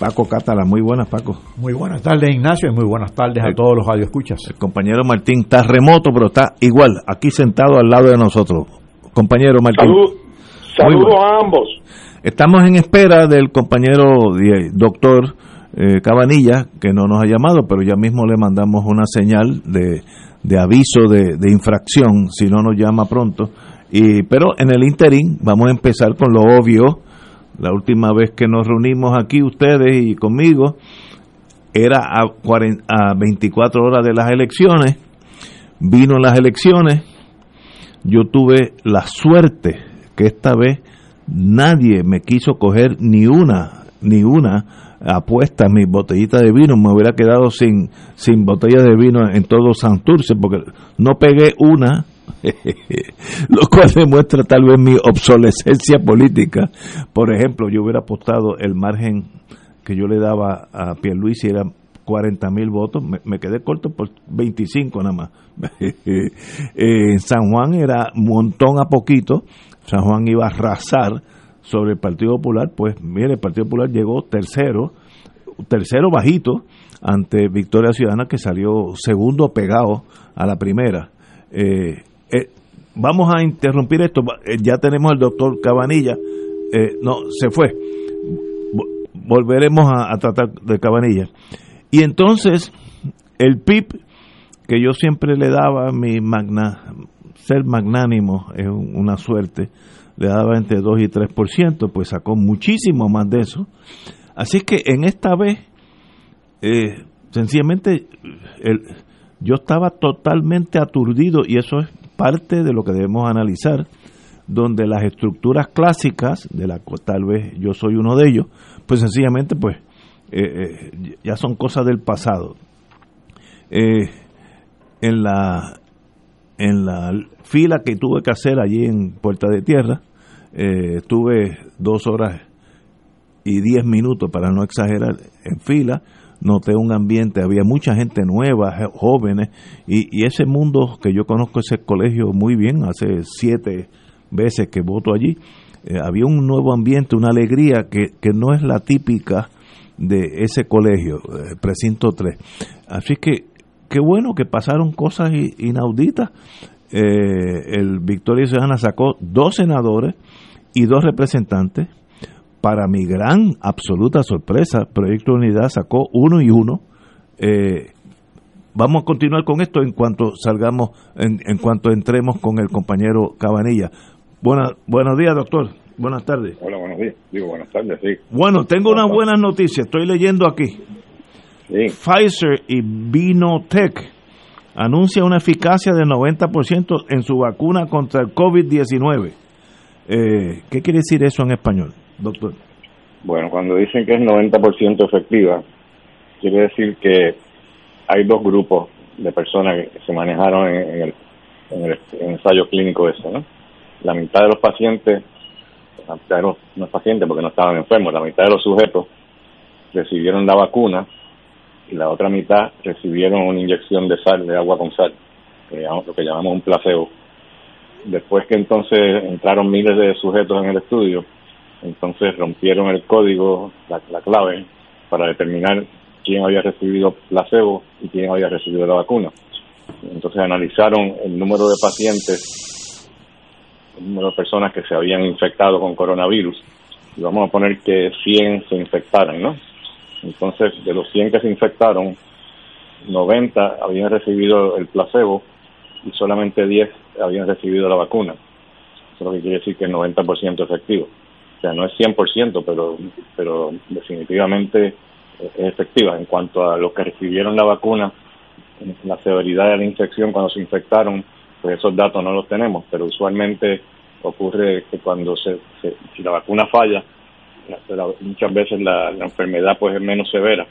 Paco Catala, muy buenas, Paco. Muy buenas tardes, Ignacio, y muy buenas tardes a todos los radioescuchas. El compañero Martín está remoto, pero está igual, aquí sentado al lado de nosotros. Compañero Martín. Saludos a ambos. Estamos en espera del compañero doctor eh, Cabanilla, que no nos ha llamado, pero ya mismo le mandamos una señal de, aviso de, de, infracción si no nos llama pronto. Y, pero en el interín vamos a empezar con lo obvio la última vez que nos reunimos aquí ustedes y conmigo era a, 24 horas de las elecciones. Vino las elecciones. Yo tuve la suerte que esta vez nadie me quiso coger ni una, ni una apuesta a mi botellita de vino. Me hubiera quedado sin, sin botella de vino en todo Santurce porque no pegué una lo cual demuestra tal vez mi obsolescencia política. Por ejemplo, yo hubiera apostado el margen que yo le daba a Pierluisi era 40 mil votos, me, quedé corto por 25 nada más. en San Juan era un montón a poquito, San Juan iba a arrasar sobre el Partido Popular, pues mire, el Partido Popular llegó tercero, tercero bajito ante Victoria Ciudadana que salió segundo pegado a la primera. Eh, eh, vamos a interrumpir esto. Eh, ya tenemos al doctor Cabanilla. Eh, no, se fue. Volveremos a, tratar de Cabanilla. Y entonces, el PIB, que yo siempre le daba mi magna, ser magnánimo es una suerte, le daba entre 2 y 3%, pues sacó muchísimo más de eso. Así que en esta vez, sencillamente, el, yo estaba totalmente aturdido y eso es parte de lo que debemos analizar, donde las estructuras clásicas, de cuales tal vez yo soy uno de ellos, pues sencillamente pues eh, eh, ya son cosas del pasado. Eh, en la en la fila que tuve que hacer allí en Puerta de Tierra, tuve dos horas y diez minutos, para no exagerar, en fila, noté un ambiente, había mucha gente nueva, jóvenes, y, ese mundo que yo conozco, ese colegio muy bien, hace siete veces que voto allí, eh, había un nuevo ambiente, una alegría que, que no es la típica de ese colegio, eh, precinto 3. Así que qué bueno que pasaron cosas inauditas. Eh, el Victoria Ciudadana sacó dos senadores y dos representantes para mi gran absoluta sorpresa, Proyecto Unidad sacó uno y uno. Eh, vamos a continuar con esto en cuanto salgamos, en, cuanto entremos con el compañero Cabanilla. Buena, buenos días, doctor. Buenas tardes. Hola, buenos días. Digo, buenas tardes, sí. Bueno, tengo unas buenas noticias. Estoy leyendo aquí. Pfizer y Binotech anuncia una eficacia de 90% en su vacuna contra el COVID-19. Eh, ¿Qué quiere decir eso en español? Doctor? Bueno, cuando dicen que es 90% efectiva, quiere decir que hay dos grupos de personas que se manejaron en, el, ensayo clínico eso, ¿no? La mitad de los pacientes, la mitad de los, no pacientes porque no estaban enfermos, la mitad de los sujetos recibieron la vacuna y la otra mitad recibieron una inyección de sal, de agua con sal, lo que llamamos un placebo. Después que entonces entraron miles de sujetos en el estudio, entonces rompieron el código, la, clave, para determinar quién había recibido placebo y quién había recibido la vacuna. Entonces analizaron el número de pacientes, el número de personas que se habían infectado con coronavirus, y vamos a poner que 100 se infectaran, ¿no? Entonces, de los 100 que se infectaron, 90 habían recibido el placebo y solamente 10 habían recibido la vacuna. Eso que quiere decir que es 90% efectivo. O sea, no es 100%, pero, pero definitivamente es efectiva. En cuanto a los que recibieron la vacuna, la severidad de la infección cuando se infectaron, pues esos datos no los tenemos, pero usualmente ocurre que cuando se, si la vacuna falla, muchas veces la, enfermedad pues es menos severa.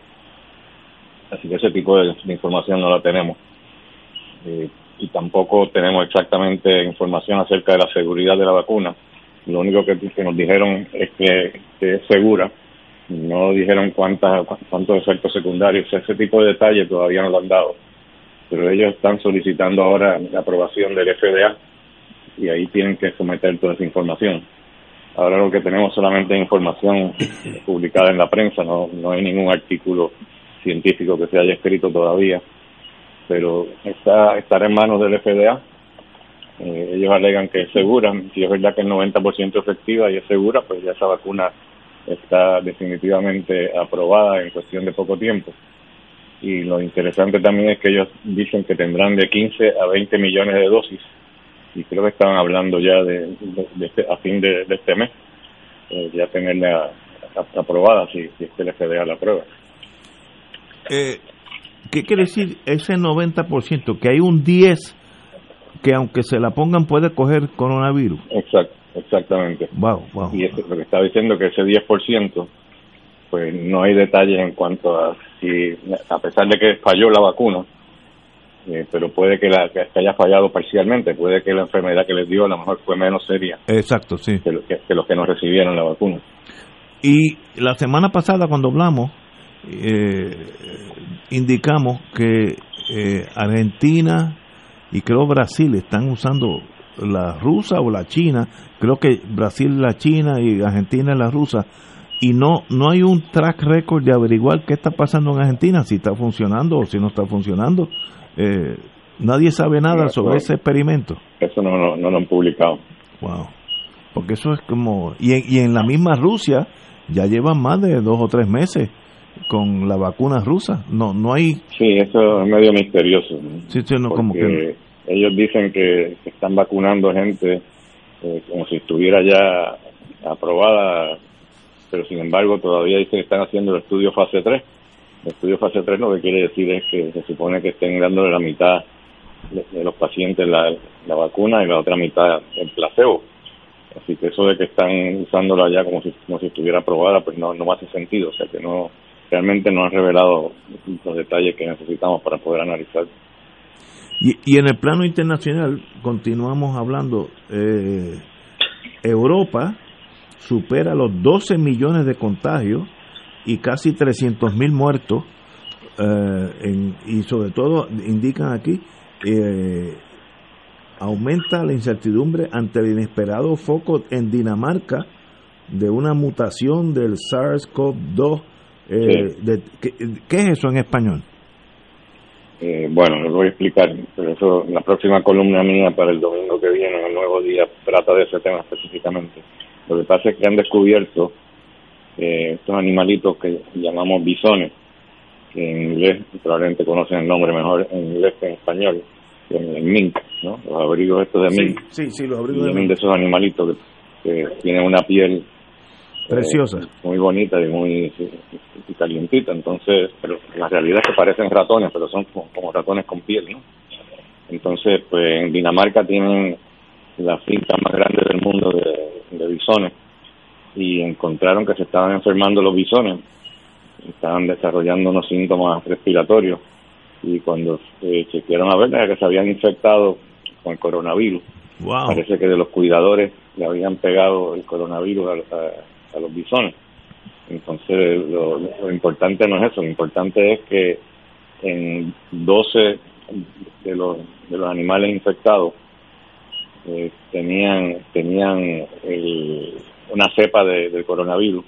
Así que ese tipo de, información no la tenemos. Eh, y tampoco tenemos exactamente información acerca de la seguridad de la vacuna. Lo único que, nos dijeron es que, es segura. No dijeron cuántas, cuántos efectos secundarios. Ese tipo de detalles todavía no lo han dado. Pero ellos están solicitando ahora la aprobación del FDA y ahí tienen que someter toda esa información. Ahora lo que tenemos solamente es información publicada en la prensa, no, no hay ningún artículo científico que se haya escrito todavía, pero está estará en manos del FDA. Eh, ellos alegan que es segura, si es verdad que es 90% efectiva y es segura, pues ya esa vacuna está definitivamente aprobada en cuestión de poco tiempo. Y lo interesante también es que ellos dicen que tendrán de 15 a 20 millones de dosis y creo que estaban hablando ya de, este, a fin de, este mes, eh, ya tenerla aprobada si, si es que le FDA la prueba. Eh, ¿Qué quiere decir ese 90%? Que hay un 10% que aunque se la pongan puede coger coronavirus. Exacto, exactamente. Wow, wow. Y lo que está diciendo que ese 10%, pues no hay detalles en cuanto a si, a pesar de que falló la vacuna, eh, pero puede que, la, que haya fallado parcialmente, puede que la enfermedad que les dio a lo mejor fue menos seria. Exacto, sí. Que, los que no recibieron la vacuna. Y la semana pasada cuando hablamos, eh, indicamos que eh, Argentina y creo Brasil están usando la rusa o la china, creo que Brasil la china y Argentina la rusa, y no, no hay un track record de averiguar qué está pasando en Argentina, si está funcionando o si no está funcionando. Eh, nadie sabe nada sobre ese experimento. Eso no, no, lo han publicado. Wow. Porque eso es como... Y en, y en la misma Rusia ya llevan más de dos o tres meses con la vacuna rusa. No, no hay... Sí, eso es medio misterioso. Sí, sí, no, como que... Ellos dicen que están vacunando gente eh, como si estuviera ya aprobada, pero sin embargo todavía dicen que están haciendo el estudio fase 3 el estudio fase 3 lo que quiere decir es que se supone que estén dándole la mitad de, los pacientes la, vacuna y la otra mitad el placebo. Así que eso de que están usándola ya como si, como si estuviera aprobada, pues no, no hace sentido. O sea que no realmente no han revelado los detalles que necesitamos para poder analizar. Y, y en el plano internacional, continuamos hablando, eh, Europa supera los 12 millones de contagios y casi 300 mil muertos eh, y sobre todo indican aquí eh, aumenta la incertidumbre ante el inesperado foco en Dinamarca de una mutación del SARS-CoV-2 eh, ¿qué, es eso en español? bueno, les voy a explicar, pero eso la próxima columna mía para el domingo que viene, en el nuevo día, trata de ese tema específicamente. Lo que pasa es que han descubierto eh, estos animalitos que llamamos bisones, que en inglés probablemente conocen el nombre mejor en inglés que en español, el mink, ¿no? Los abrigos estos de mink. Sí, sí, los abrigos de, de esos animalitos que, tienen una piel eh, preciosa, muy bonita y muy calientita. Entonces, pero la realidad es que parecen ratones, pero son como, ratones con piel, ¿no? Entonces, pues en Dinamarca tienen la finca más grande del mundo de, de bisones y encontraron que se estaban enfermando los bisones, estaban desarrollando unos síntomas respiratorios y cuando se chequearon a ver que se habían infectado con el coronavirus. Parece que de los cuidadores le habían pegado el coronavirus a, los bisones. Entonces, lo, importante no es eso, lo importante es que en 12 de los, de los animales infectados eh, tenían tenían el, una cepa de, coronavirus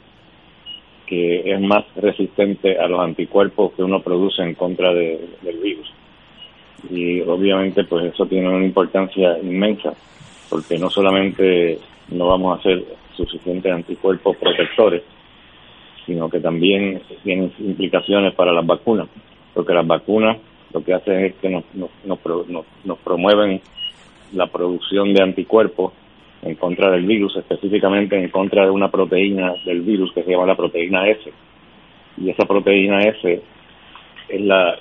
que es más resistente a los anticuerpos que uno produce en contra del virus. Y obviamente pues eso tiene una importancia inmensa, porque no solamente no vamos a hacer suficientes anticuerpos protectores, sino que también tienen implicaciones para las vacunas, porque las vacunas lo que hacen es que nos, nos, nos, nos promueven la producción de anticuerpos en contra del virus, específicamente en contra de una proteína del virus que se llama la proteína S. Y esa proteína S es la,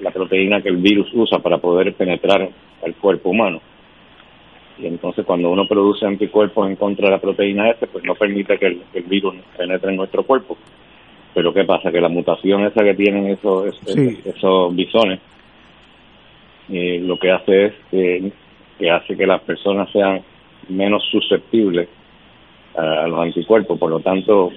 la proteína que el virus usa para poder penetrar al cuerpo humano. Y entonces cuando uno produce anticuerpos en contra de la proteína S, pues no permite que el, virus penetre en nuestro cuerpo. Pero ¿qué pasa? Que la mutación esa que tienen esos, esos, bisones, eh, lo que hace es que hace que las personas sean menos susceptibles a, los anticuerpos. Por lo tanto,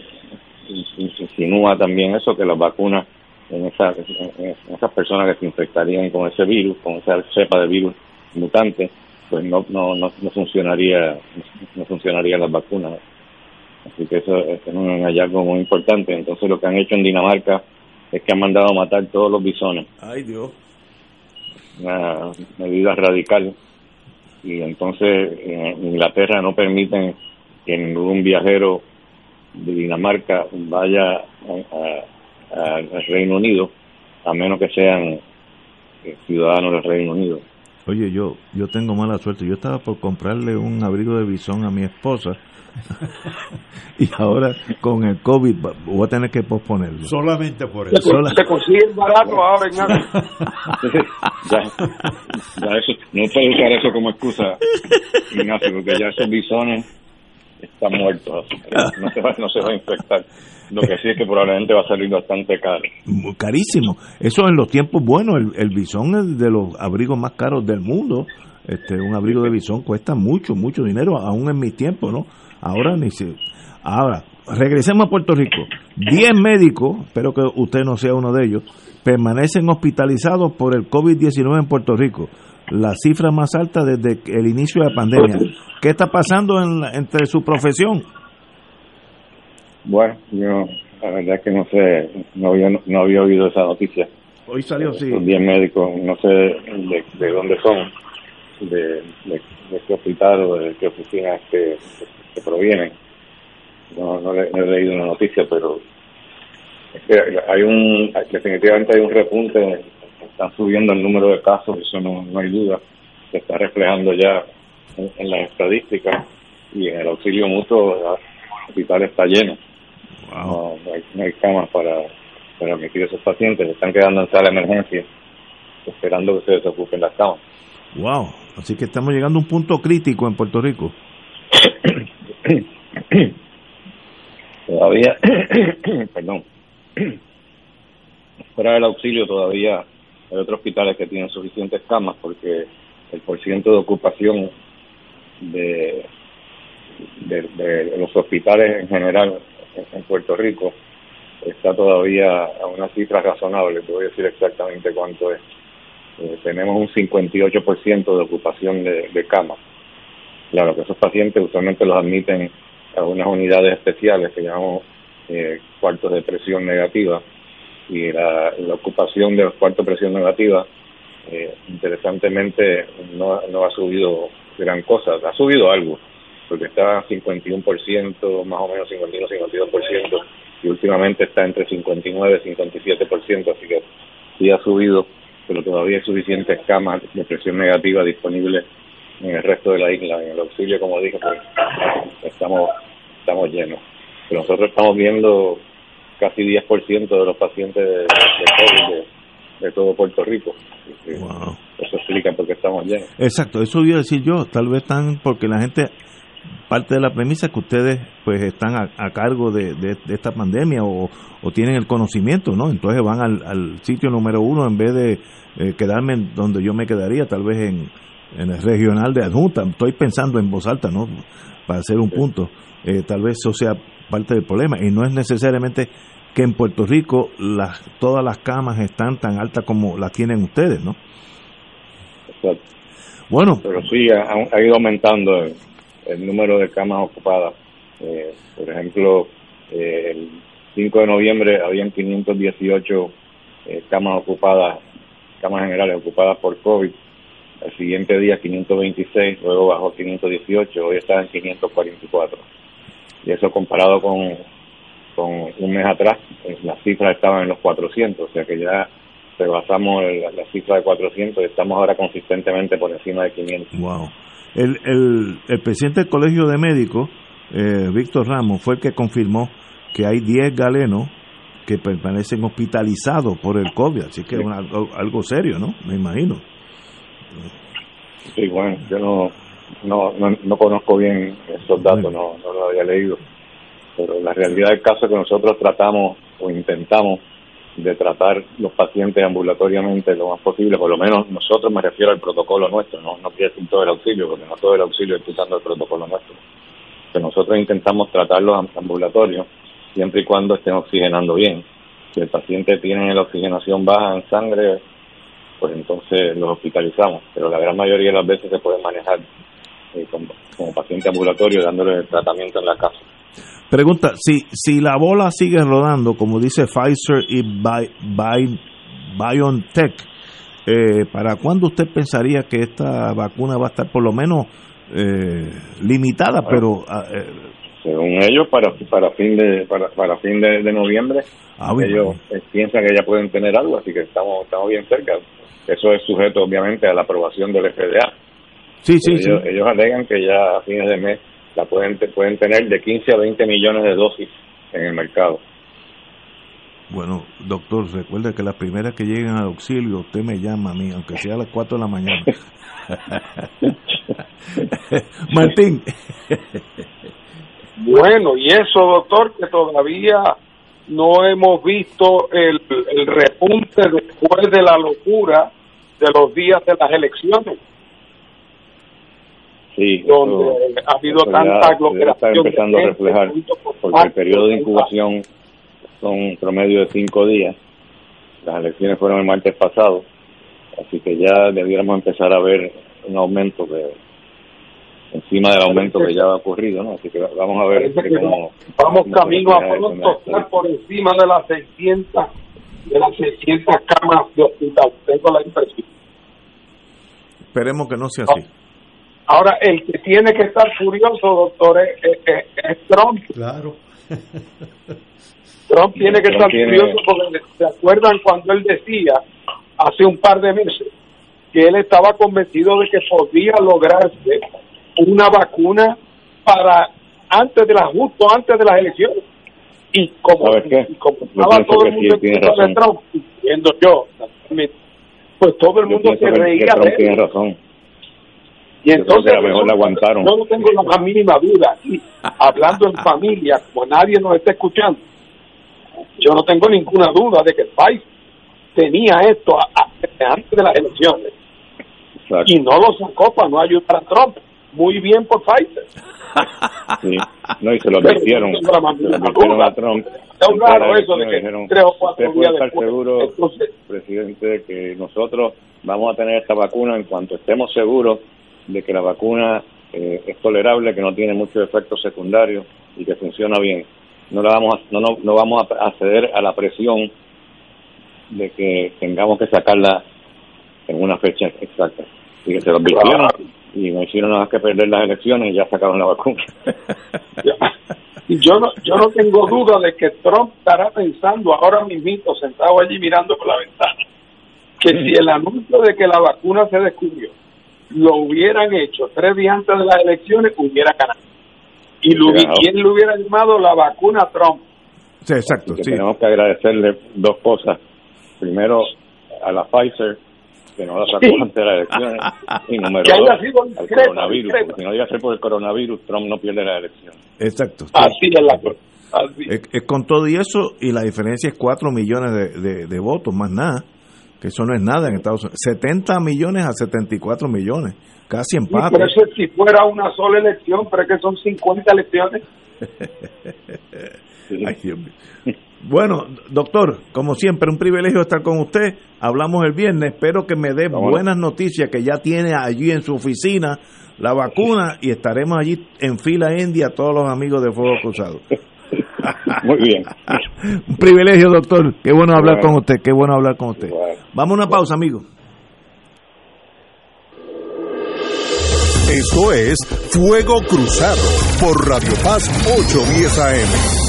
insinúa también eso, que las vacunas en, esas en esas personas que se infectarían con ese virus, con esa cepa de virus mutante, pues no, no, no, funcionaría no funcionaría las vacunas. Así que eso, es un hallazgo muy importante. Entonces lo que han hecho en Dinamarca es que han mandado a matar todos los bisones. Ay Dios. Una medida radical. Y entonces en Inglaterra no permiten que ningún viajero de Dinamarca vaya al Reino Unido a menos que sean eh, ciudadanos del Reino Unido Oye, yo, yo tengo mala suerte. Yo estaba por comprarle un abrigo de bisón a mi esposa y ahora con el COVID voy a tener que posponerlo. Solamente por eso. Se consigue barato ahora, ya, ya eso, no puedo usar eso como excusa, Ignacio, porque ya esos bisones están muertos. No se, va, no se va a infectar. Lo que sí es que probablemente va a salir bastante caro. Carísimo. Eso en los tiempos buenos, el, el bisón es de los abrigos más caros del mundo. Este, un abrigo de bisón cuesta mucho, mucho dinero, aún en mis tiempos, ¿no? Ahora ni se... Ahora, regresemos a Puerto Rico. Diez médicos, espero que usted no sea uno de ellos, permanecen hospitalizados por el COVID-19 en Puerto Rico. La cifra más alta desde el inicio de la pandemia. ¿Qué está pasando en, entre su profesión? Bueno, yo la verdad es que no sé, no había, no había oído esa noticia. Hoy salió, sí. Son 10 médicos, no sé de, dónde son, de, qué hospital o de qué oficina que, provienen. No, no, he leído una noticia, pero es que hay un, definitivamente hay un repunte, están subiendo el número de casos, eso no, no hay duda, se está reflejando ya en, las estadísticas y en el auxilio mutuo el hospital está lleno no, hay, camas para, para admitir a esos pacientes. Están quedando en sala de emergencia esperando que se desocupen las camas. Wow, así que estamos llegando a un punto crítico en Puerto Rico. todavía, perdón, fuera del auxilio todavía hay otros hospitales que tienen suficientes camas porque el porciento de ocupación de, de los hospitales en general en Puerto Rico está todavía a una cifra razonable, te voy a decir exactamente cuánto es. Eh, tenemos un 58% de ocupación de, de camas. Claro que esos pacientes usualmente los admiten a unas unidades especiales que llamamos eh, cuartos de presión negativa y la, ocupación de los cuartos de presión negativa eh, interesantemente no, no ha subido gran cosa, ha subido algo, porque está 51%, más o menos 51-52%, y últimamente está entre 59 y 57%, así que sí ha subido, pero todavía hay suficientes camas de presión negativa disponibles en el resto de la isla. En el auxilio, como dije, pues estamos, estamos llenos. Pero nosotros estamos viendo casi 10% de los pacientes de, COVID de, todo Puerto Rico. Eso explica por qué estamos llenos. Exacto, eso iba a decir yo. Tal vez están porque la gente parte de la premisa que ustedes pues están a, cargo de, esta pandemia o, tienen el conocimiento, ¿no? Entonces van al, sitio número uno en vez de eh, quedarme donde yo me quedaría, tal vez en, el regional de adjunta. Estoy pensando en voz alta, ¿no? Para hacer un punto. Eh, tal vez eso sea parte del problema y no es necesariamente que en Puerto Rico las, todas las camas están tan altas como las tienen ustedes, ¿no? Bueno. Pero sí, ha, ido aumentando el número de camas ocupadas. Eh, por ejemplo, eh, el 5 de noviembre habían 518 eh, camas ocupadas, camas generales ocupadas por COVID. El siguiente día 526, luego bajó 518, hoy está en 544. Y eso comparado con, con un mes atrás, las cifras estaban en los 400, o sea que ya rebasamos la, la cifra de 400 y estamos ahora consistentemente por encima de 500. Wow. El, el, presidente del Colegio de Médicos, eh, Víctor Ramos, fue el que confirmó que hay 10 galenos que permanecen hospitalizados por el COVID, así que es algo, serio, ¿no? Me imagino. Sí, bueno, yo no, no, no, no conozco bien esos datos, no, no los había leído. Pero la realidad del caso es que nosotros tratamos o intentamos de tratar los pacientes ambulatoriamente lo más posible, por lo menos nosotros me refiero al protocolo nuestro, no, no quiero decir todo el auxilio, porque no todo el auxilio es usando el protocolo nuestro. Que nosotros intentamos tratarlos ambulatorios siempre y cuando estén oxigenando bien. Si el paciente tiene la oxigenación baja en sangre, pues entonces los hospitalizamos, pero la gran mayoría de las veces se pueden manejar eh, como, como paciente ambulatorio dándole el tratamiento en la casa. Pregunta, si, si la bola sigue rodando, como dice Pfizer y BioNTech, eh, ¿para cuándo usted pensaría que esta vacuna va a estar por lo menos eh, limitada, pero... Ah, eh, según ellos, para para fin de para, para fin de, noviembre, ah, ellos piensan que ya pueden tener algo, así que estamos estamos bien cerca. Eso es sujeto, obviamente, a la aprobación del FDA. Sí, sí, ellos, ellos alegan que ya a fines de mes la pueden, pueden tener de 15 a 20 millones de dosis en el mercado. Bueno, doctor, recuerde que las primeras que lleguen al auxilio, usted me llama a mí, aunque sea a las 4 de la mañana. Martín. bueno, y eso, doctor, que todavía no hemos visto el, el repunte después de la locura de los días de las elecciones Sí, donde ha habido tanta aglomeración. Está empezando a reflejar, porque el periodo de incubación son promedio de cinco días. Las elecciones fueron el martes pasado, así que ya debiéramos empezar a ver un aumento de encima del aumento que ya ha ocurrido, ¿no? Así que vamos a ver cómo, vamos camino a pronto estar por encima de las 600 de las 600 camas de hospital. Tengo la impresión. Esperemos que no sea así. Ahora, el que tiene que estar furioso, doctor, es, Trump. Claro. Trump tiene que estar furioso porque se acuerdan cuando él decía hace un par de meses que él estaba convencido de que podía lograrse una vacuna para antes de la justo antes de las elecciones y como, estaba todo el mundo de Trump diciendo yo pues todo el mundo se reía de él razón y entonces, a mejor la aguantaron. Yo no tengo la mínima duda, y hablando en familia, como nadie nos está escuchando, yo no tengo ninguna duda de que el país tenía esto antes de las elecciones. Y no lo sacó para no ayudar a Trump. Muy bien por Pfizer. Sí, no, y se lo advirtieron. a Trump. Es raro eso de que tres o cuatro días estar seguro, presidente, que nosotros vamos a tener esta vacuna en cuanto estemos seguros de que la vacuna eh, es tolerable, que no tiene muchos efectos secundarios y que funciona bien. No, la vamos a, no, no, vamos a ceder a la presión de que tengamos que sacarla en una fecha exacta. Y que se lo advirtieron y no hicieron nada que perder las elecciones y ya sacaron la vacuna. yo no, yo no tengo duda de que Trump estará pensando ahora mismo, sentado allí mirando por la ventana, que si el anuncio de que la vacuna se descubrió lo hubieran hecho tres días antes de las elecciones, hubiera ganado. Y lo, ¿quién lo hubiera llamado la vacuna Trump? Sí, exacto. Sí. Tenemos que agradecerle dos cosas. Primero, a la Pfizer, que no la sacó antes de las elecciones. Y número dos, al coronavirus. Porque si no iba a ser por el coronavirus, Trump no pierde la elección. Exacto. Así es la cosa. Es, con todo y eso, y la diferencia es 4 millones de, de, de votos, más nada que eso no es nada en Estados Unidos. 70 millones a 74 millones, casi empate. pero eso si fuera una sola elección, pero es que son 50 elecciones. Bueno, doctor, como siempre, un privilegio estar con usted. Hablamos el viernes. Espero que me dé buenas noticias, que ya tiene allí en su oficina la vacuna y estaremos allí en fila india todos los amigos de Fuego Cruzado. Muy bien. Un privilegio, doctor. Qué bueno hablar con usted, qué bueno hablar con usted. Vamos a una pausa, amigo. Esto es Fuego Cruzado por Radio Paz 810 AM.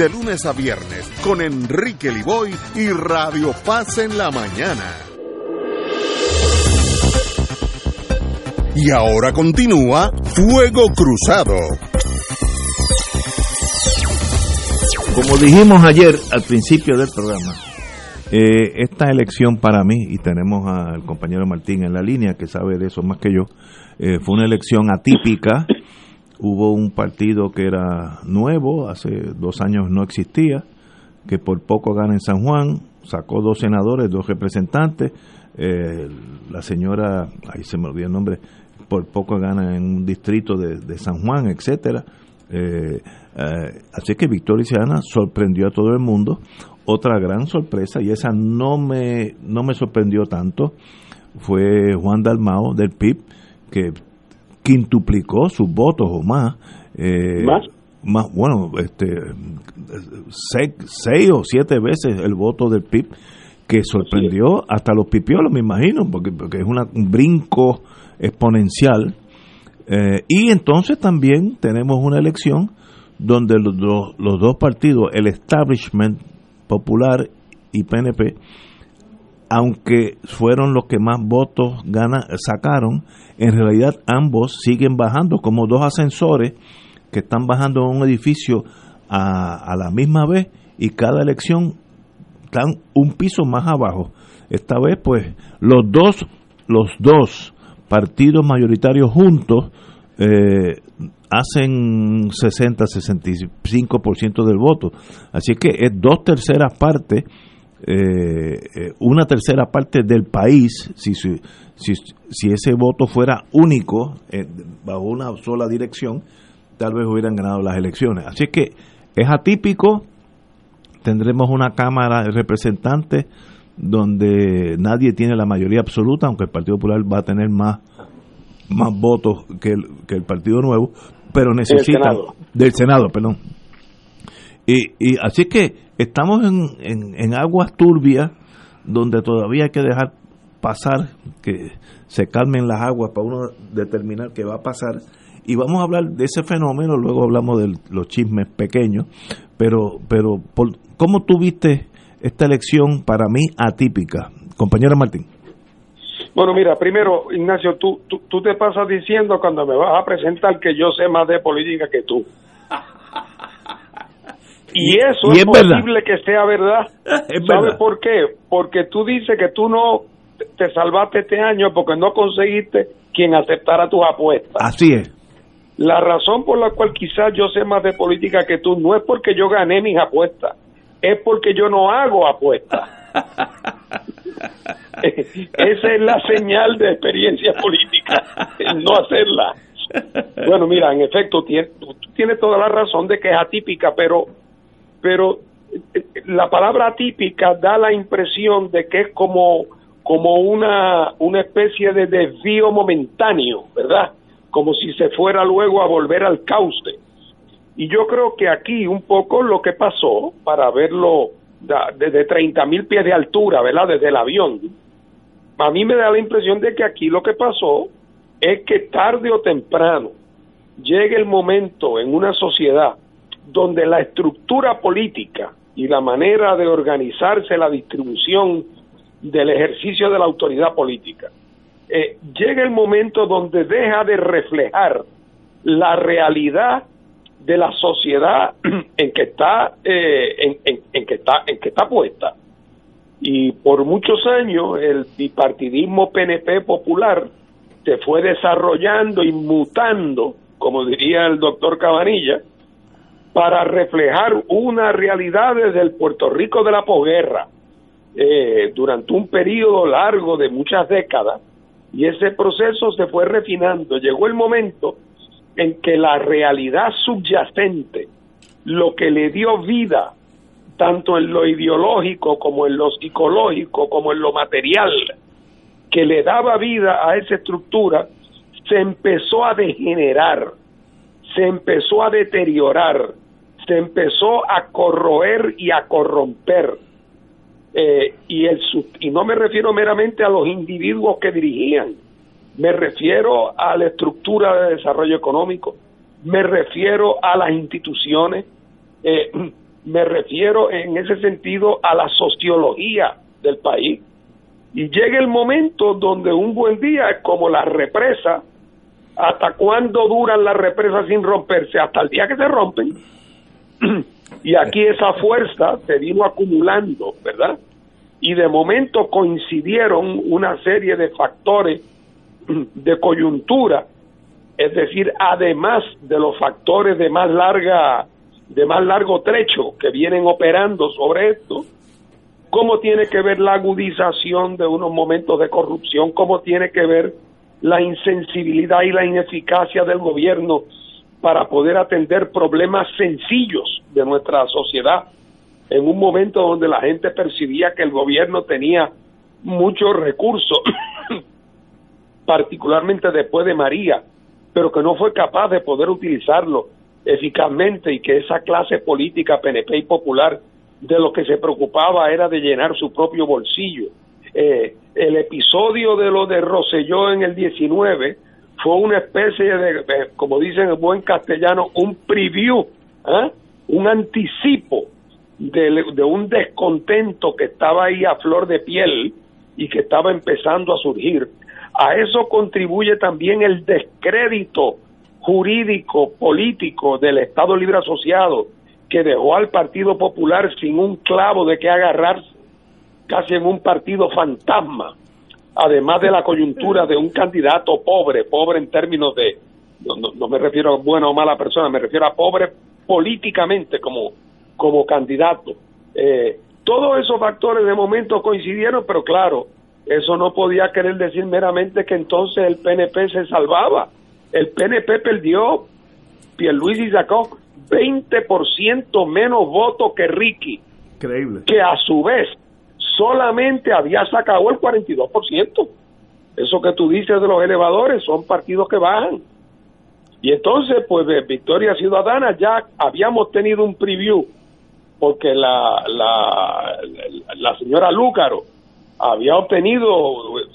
de lunes a viernes con Enrique Liboy y Radio Paz en la mañana. Y ahora continúa Fuego Cruzado. Como dijimos ayer al principio del programa, eh, esta elección para mí, y tenemos al compañero Martín en la línea que sabe de eso más que yo, eh, fue una elección atípica hubo un partido que era nuevo, hace dos años no existía, que por poco gana en San Juan, sacó dos senadores, dos representantes, eh, la señora, ahí se me olvidó el nombre, por poco gana en un distrito de, San Juan, etcétera. Eh, eh, así que Victoria Ciudadana sorprendió a todo el mundo. Otra gran sorpresa, y esa no me, no me sorprendió tanto, fue Juan Dalmao del PIB, que quintuplicó sus votos o más. Eh, ¿Más? Más, bueno, este, seis, o siete veces el voto del PIB, que sorprendió hasta los pipiolos, me imagino, porque, porque es una, un brinco exponencial. Eh, y entonces también tenemos una elección donde los, los dos partidos, el establishment popular y PNP, aunque fueron los que más votos gana, sacaron, en realidad ambos siguen bajando como dos ascensores que están bajando un edificio a, la misma vez y cada elección están un piso más abajo. Esta vez pues los dos, los dos partidos mayoritarios juntos eh, hacen 60-65% del voto. Así que es dos terceras partes eh, eh, una tercera parte del país, si, si, si, ese voto fuera único, eh, bajo una sola dirección, tal vez hubieran ganado las elecciones. Así que es atípico, tendremos una Cámara de Representantes donde nadie tiene la mayoría absoluta, aunque el Partido Popular va a tener más, más votos que el, que el Partido Nuevo, pero necesita... Del Senado, perdón. Y, y así que estamos en, en, aguas turbias donde todavía hay que dejar pasar, que se calmen las aguas para uno determinar qué va a pasar. Y vamos a hablar de ese fenómeno, luego hablamos de los chismes pequeños, pero, pero por, ¿cómo tú viste esta elección para mí atípica? Compañera Martín. Bueno, mira, primero, Ignacio, tú, tú, tú te pasas diciendo cuando me vas a presentar que yo sé más de política que tú. Y eso es, posible que sea verdad. ¿Sabes por qué? Porque tú dices que tú no te salvaste este año porque no conseguiste quien aceptara tus apuestas. Así es. La razón por la cual quizás yo sé más de política que tú no es porque yo gané mis apuestas, es porque yo no hago apuestas. Esa es la señal de experiencia política, no hacerla. Bueno, mira, en efecto, tú tienes toda la razón de que es atípica, pero, pero eh, la palabra atípica da la impresión de que es como, como una, una especie de desvío momentáneo, ¿verdad? Como si se fuera luego a volver al cauce. Y yo creo que aquí un poco lo que pasó, para verlo desde 30 mil pies de altura, ¿verdad? Desde el avión, a mí me da la impresión de que aquí lo que pasó es que tarde o temprano llegue el momento en una sociedad donde la estructura política y la manera de organizarse la distribución del ejercicio de la autoridad política, eh, llega el momento donde deja de reflejar la realidad de la sociedad en que está eh, en, que está en que está puesta. Y por muchos años el bipartidismo PNP popular se fue desarrollando y mutando, como diría el doctor Cabanilla, para reflejar una realidad desde el Puerto Rico de la posguerra eh, durante un periodo largo de muchas décadas y ese proceso se fue refinando. Llegó el momento en que la realidad subyacente, lo que le dio vida tanto en lo ideológico como en lo psicológico como en lo material, que le daba vida a esa estructura, se empezó a degenerar, se empezó a deteriorar, se empezó a corroer y a corromper. Eh, y, el, y no me refiero meramente a los individuos que dirigían, me refiero a la estructura de desarrollo económico, me refiero a las instituciones, eh, me refiero en ese sentido a la sociología del país. Y llega el momento donde un buen día como la represa, ¿hasta cuándo duran las represas sin romperse? Hasta el día que se rompen. y aquí esa fuerza se vino acumulando, ¿verdad? Y de momento coincidieron una serie de factores de coyuntura, es decir, además de los factores de más larga de más largo trecho que vienen operando sobre esto, cómo tiene que ver la agudización de unos momentos de corrupción, cómo tiene que ver la insensibilidad y la ineficacia del gobierno para poder atender problemas sencillos de nuestra sociedad en un momento donde la gente percibía que el gobierno tenía muchos recursos, particularmente después de María, pero que no fue capaz de poder utilizarlo eficazmente y que esa clase política PNP y popular de lo que se preocupaba era de llenar su propio bolsillo. Eh, el episodio de lo de Roselló en el 19 fue una especie de, como dicen en buen castellano, un preview, ¿eh? un anticipo de, de un descontento que estaba ahí a flor de piel y que estaba empezando a surgir. A eso contribuye también el descrédito jurídico, político del Estado Libre Asociado que dejó al Partido Popular sin un clavo de que agarrarse, casi en un partido fantasma, además de la coyuntura de un candidato pobre, pobre en términos de, no, me refiero a buena o mala persona, me refiero a pobre políticamente como, como candidato. Eh, todos esos factores de momento coincidieron, pero claro, eso no podía querer decir meramente que entonces el PNP se salvaba el PNP perdió, Pierluisi sacó 20% menos votos que Ricky. Increíble. Que a su vez solamente había sacado el 42%. Eso que tú dices de los elevadores son partidos que bajan. Y entonces, pues de Victoria Ciudadana ya habíamos tenido un preview, porque la, la, la señora Lúcaro había obtenido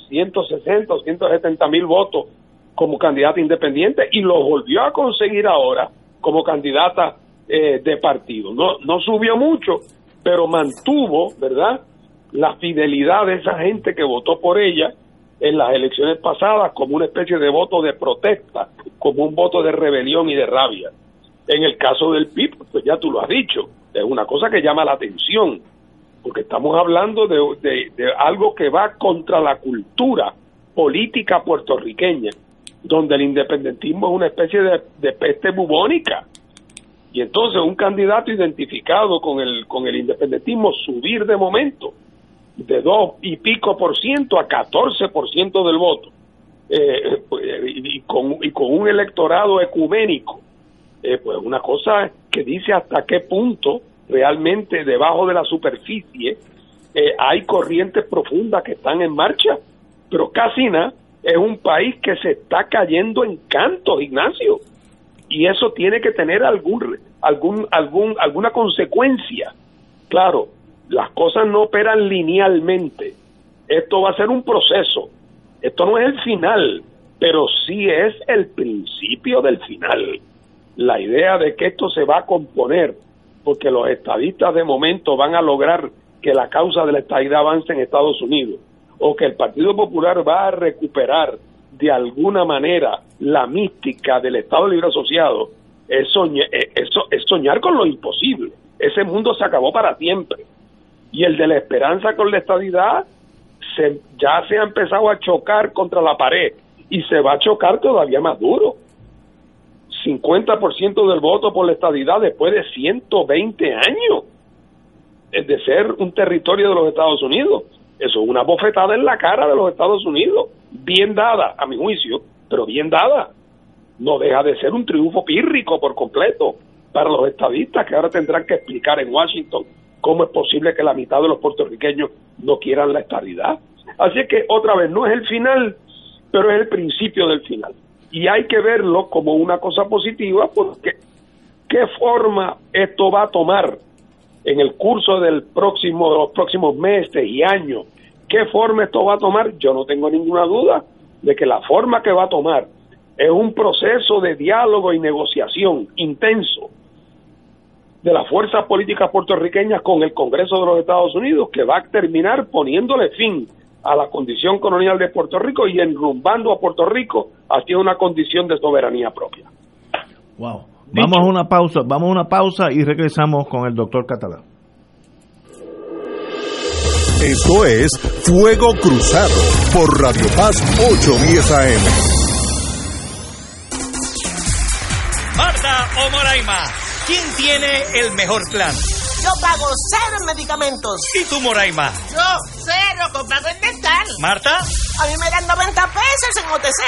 160 o 170 mil votos como candidata independiente y lo volvió a conseguir ahora como candidata eh, de partido. No, no subió mucho, pero mantuvo, ¿verdad?, la fidelidad de esa gente que votó por ella en las elecciones pasadas como una especie de voto de protesta, como un voto de rebelión y de rabia. En el caso del PIB, pues ya tú lo has dicho, es una cosa que llama la atención, porque estamos hablando de algo que va contra la cultura política puertorriqueña donde el independentismo es una especie de, de peste bubónica. Y entonces un candidato identificado con el, con el independentismo subir de momento de dos y pico por ciento a 14 por ciento del voto, eh, y, con, y con un electorado ecuménico, eh, pues una cosa que dice hasta qué punto realmente debajo de la superficie eh, hay corrientes profundas que están en marcha, pero casi nada es un país que se está cayendo en canto, Ignacio, y eso tiene que tener algún, algún, algún, alguna consecuencia. Claro, las cosas no operan linealmente. Esto va a ser un proceso. Esto no es el final, pero sí es el principio del final. La idea de que esto se va a componer porque los estadistas de momento van a lograr que la causa de la estadidad avance en Estados Unidos o que el Partido Popular va a recuperar de alguna manera la mística del Estado Libre Asociado es soñar, eh, es soñar con lo imposible. Ese mundo se acabó para siempre y el de la esperanza con la estadidad se, ya se ha empezado a chocar contra la pared y se va a chocar todavía más duro. 50% del voto por la estadidad después de 120 años de ser un territorio de los Estados Unidos. Eso es una bofetada en la cara de los Estados Unidos, bien dada, a mi juicio, pero bien dada. No deja de ser un triunfo pírrico por completo para los estadistas que ahora tendrán que explicar en Washington ¿Cómo es posible que la mitad de los puertorriqueños no quieran la estabilidad? Así que otra vez, no es el final, pero es el principio del final. Y hay que verlo como una cosa positiva porque qué forma esto va a tomar en el curso del próximo, de los próximos meses y años. ¿Qué forma esto va a tomar? Yo no tengo ninguna duda de que la forma que va a tomar es un proceso de diálogo y negociación intenso de las fuerzas políticas puertorriqueñas con el Congreso de los Estados Unidos, que va a terminar poniéndole fin a la condición colonial de Puerto Rico y enrumbando a Puerto Rico hacia una condición de soberanía propia. Wow. Vamos a una pausa, vamos a una pausa y regresamos con el doctor Catalán. Esto es Fuego Cruzado por Radio Paz 810 AM. Marta o Moraima ¿Quién tiene el mejor plan? Yo pago cero en medicamentos. ¿Y tú, Moraima? Yo, cero, comprado en dental. ¿Marta? A mí me dan 90 pesos en OTC.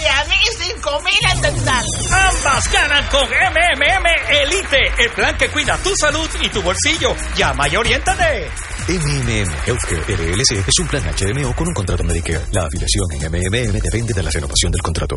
y a mí 5 mil en dental. Ambas ganan con MMM Elite, el plan que cuida tu salud y tu bolsillo. Llama y oriéntate. MMM Healthcare LLC es un plan HMO con un contrato Medicare. La afiliación en MMM depende de la renovación del contrato.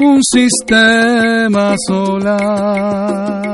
un sistema solar.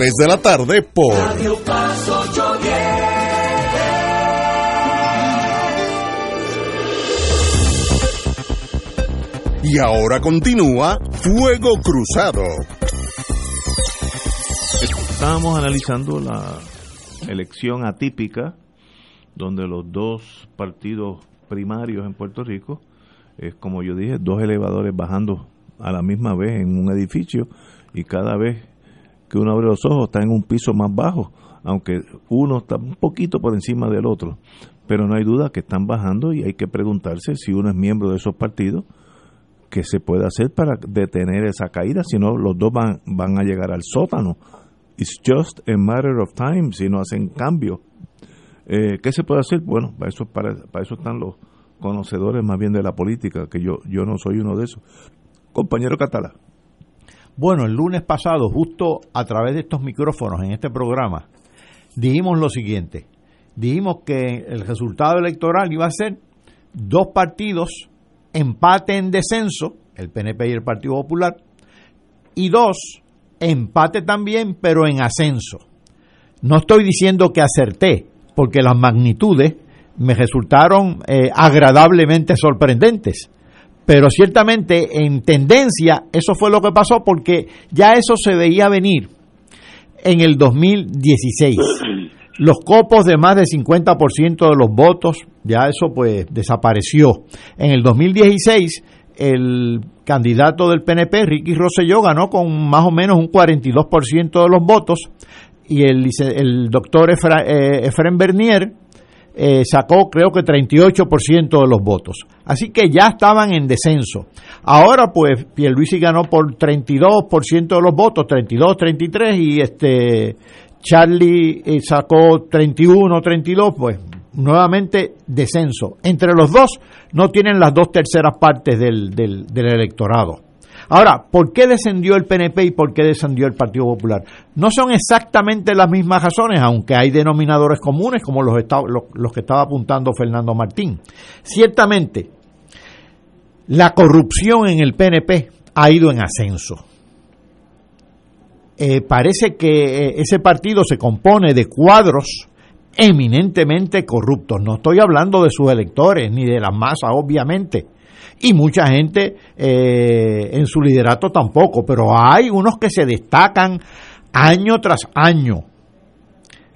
3 de la tarde por Y ahora continúa Fuego Cruzado. Estábamos analizando la elección atípica donde los dos partidos primarios en Puerto Rico es como yo dije, dos elevadores bajando a la misma vez en un edificio y cada vez que uno abre los ojos está en un piso más bajo, aunque uno está un poquito por encima del otro. Pero no hay duda que están bajando y hay que preguntarse si uno es miembro de esos partidos, qué se puede hacer para detener esa caída, si no los dos van, van a llegar al sótano. It's just a matter of time si no hacen cambio. Eh, ¿Qué se puede hacer? Bueno, para eso, para, eso están los conocedores más bien de la política, que yo, yo no soy uno de esos. Compañero Catala. Bueno, el lunes pasado, justo a través de estos micrófonos en este programa, dijimos lo siguiente. Dijimos que el resultado electoral iba a ser dos partidos empate en descenso, el PNP y el Partido Popular, y dos, empate también, pero en ascenso. No estoy diciendo que acerté, porque las magnitudes me resultaron eh, agradablemente sorprendentes. Pero ciertamente en tendencia eso fue lo que pasó porque ya eso se veía venir en el 2016. Los copos de más del 50% de los votos, ya eso pues desapareció. En el 2016 el candidato del PNP, Ricky Rosselló, ganó con más o menos un 42% de los votos y el, el doctor eh, Efraín Bernier eh, sacó creo que 38% de los votos. Así que ya estaban en descenso. Ahora pues Pierluisi ganó por 32% de los votos, 32, 33 y este Charlie eh, sacó 31, 32, pues nuevamente descenso. Entre los dos no tienen las dos terceras partes del, del, del electorado. Ahora, ¿por qué descendió el PNP y por qué descendió el Partido Popular? No son exactamente las mismas razones, aunque hay denominadores comunes como los, que estaba apuntando Fernando Martín. Ciertamente, la corrupción en el PNP ha ido en ascenso. Eh, parece que eh, ese partido se compone de cuadros eminentemente corruptos. No estoy hablando de sus electores ni de la masa, obviamente y mucha gente eh, en su liderato tampoco, pero hay unos que se destacan año tras año,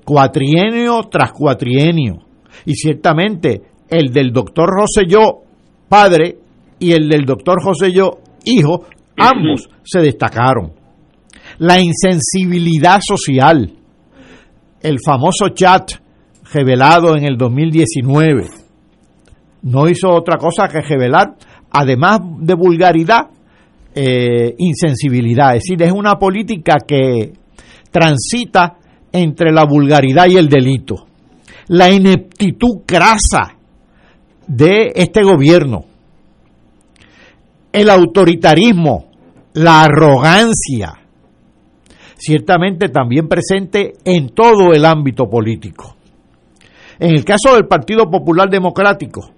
cuatrienio tras cuatrienio, y ciertamente el del doctor Rosselló, padre, y el del doctor Rosselló, hijo, ambos se destacaron. La insensibilidad social, el famoso chat revelado en el 2019, no hizo otra cosa que revelar además de vulgaridad, eh, insensibilidad. Es decir, es una política que transita entre la vulgaridad y el delito. La ineptitud crasa de este gobierno, el autoritarismo, la arrogancia, ciertamente también presente en todo el ámbito político. En el caso del Partido Popular Democrático,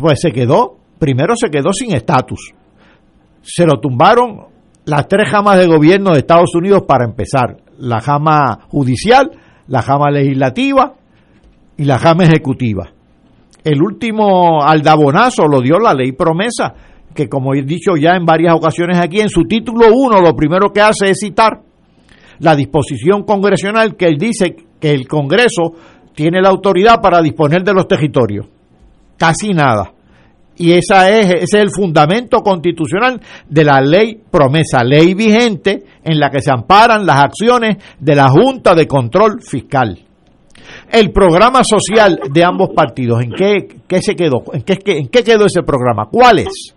pues se quedó, primero se quedó sin estatus. Se lo tumbaron las tres jamas de gobierno de Estados Unidos para empezar. La jama judicial, la jama legislativa y la jama ejecutiva. El último aldabonazo lo dio la ley promesa, que como he dicho ya en varias ocasiones aquí, en su título 1 lo primero que hace es citar la disposición congresional que él dice que el Congreso tiene la autoridad para disponer de los territorios casi nada. Y esa es, ese es el fundamento constitucional de la ley promesa, ley vigente en la que se amparan las acciones de la Junta de Control Fiscal. El programa social de ambos partidos, ¿en qué, se quedó? ¿En qué, ¿En qué quedó ese programa? ¿Cuál es?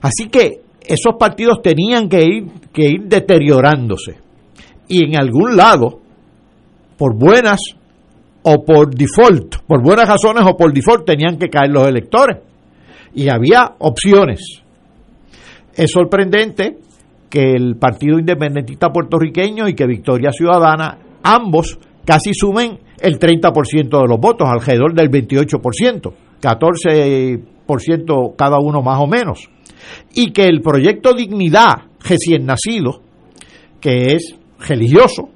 Así que esos partidos tenían que ir, que ir deteriorándose. Y en algún lado, por buenas o por default, por buenas razones o por default tenían que caer los electores. Y había opciones. Es sorprendente que el Partido Independentista puertorriqueño y que Victoria Ciudadana, ambos casi sumen el 30% de los votos, alrededor del 28%, 14% cada uno más o menos. Y que el proyecto Dignidad recién nacido, que es religioso,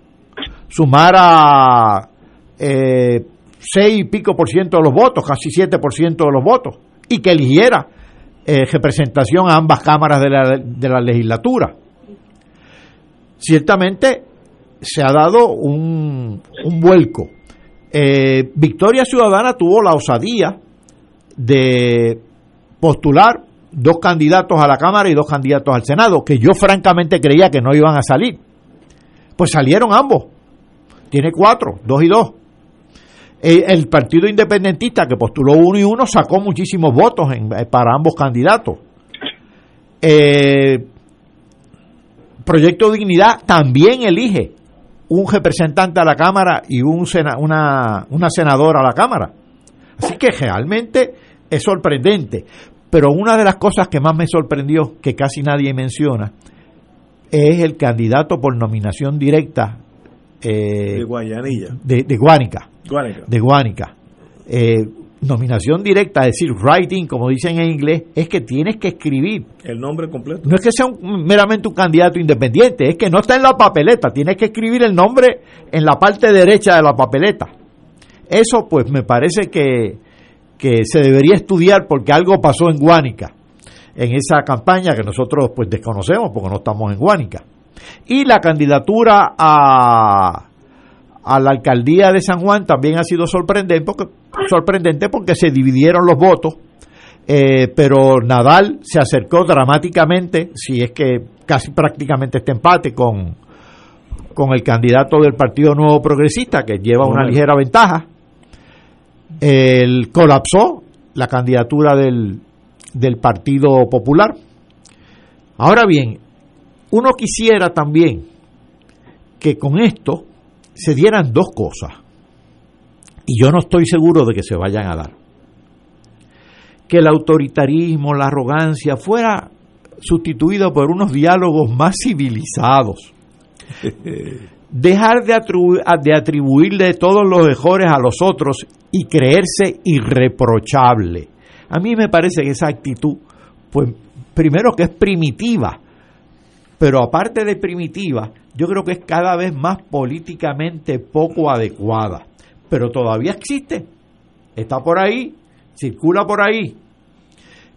sumara eh, seis y pico por ciento de los votos, casi siete por ciento de los votos, y que eligiera eh, representación a ambas cámaras de la, de la legislatura. Ciertamente se ha dado un, un vuelco. Eh, Victoria Ciudadana tuvo la osadía de postular dos candidatos a la Cámara y dos candidatos al Senado, que yo francamente creía que no iban a salir. Pues salieron ambos. Tiene cuatro, dos y dos. Eh, el Partido Independentista, que postuló uno y uno, sacó muchísimos votos en- eh, para ambos candidatos. Eh, Proyecto Dignidad también elige un representante a la Cámara y un sena- una, una senadora a la Cámara. Así que realmente es sorprendente. Pero una de las cosas que más me sorprendió, que casi nadie menciona, es el candidato por nominación directa eh, De Guayanilla. de, de Guánica. Guánica. De Guánica. Eh, nominación directa, es decir, writing, como dicen en inglés, es que tienes que escribir. El nombre completo. No es que sea un- meramente un candidato independiente, es que no está en la papeleta, tienes que escribir el nombre en la parte derecha de la papeleta. Eso pues me parece que, que se debería estudiar porque algo pasó en Guánica, en esa campaña que nosotros pues desconocemos porque no estamos en Guánica. Y la candidatura a, a la alcaldía de San Juan también ha sido sorprendente porque, sorprendente porque se dividieron los votos eh, pero Nadal se acercó dramáticamente, si es que casi prácticamente este empate con, con el candidato del Partido Nuevo Progresista, que lleva una ligera ventaja. El colapsó la candidatura del, del Partido Popular. Ahora bien, uno quisiera también que con esto se dieran dos cosas, y yo no estoy seguro de que se vayan a dar que el autoritarismo, la arrogancia fuera sustituido por unos diálogos más civilizados. Dejar de, atribu- de atribuirle todos los mejores a los otros y creerse irreprochable. A mí me parece que esa actitud, pues primero que es primitiva, pero aparte de primitiva, yo creo que es cada vez más políticamente poco adecuada. Pero todavía existe, está por ahí, circula por ahí.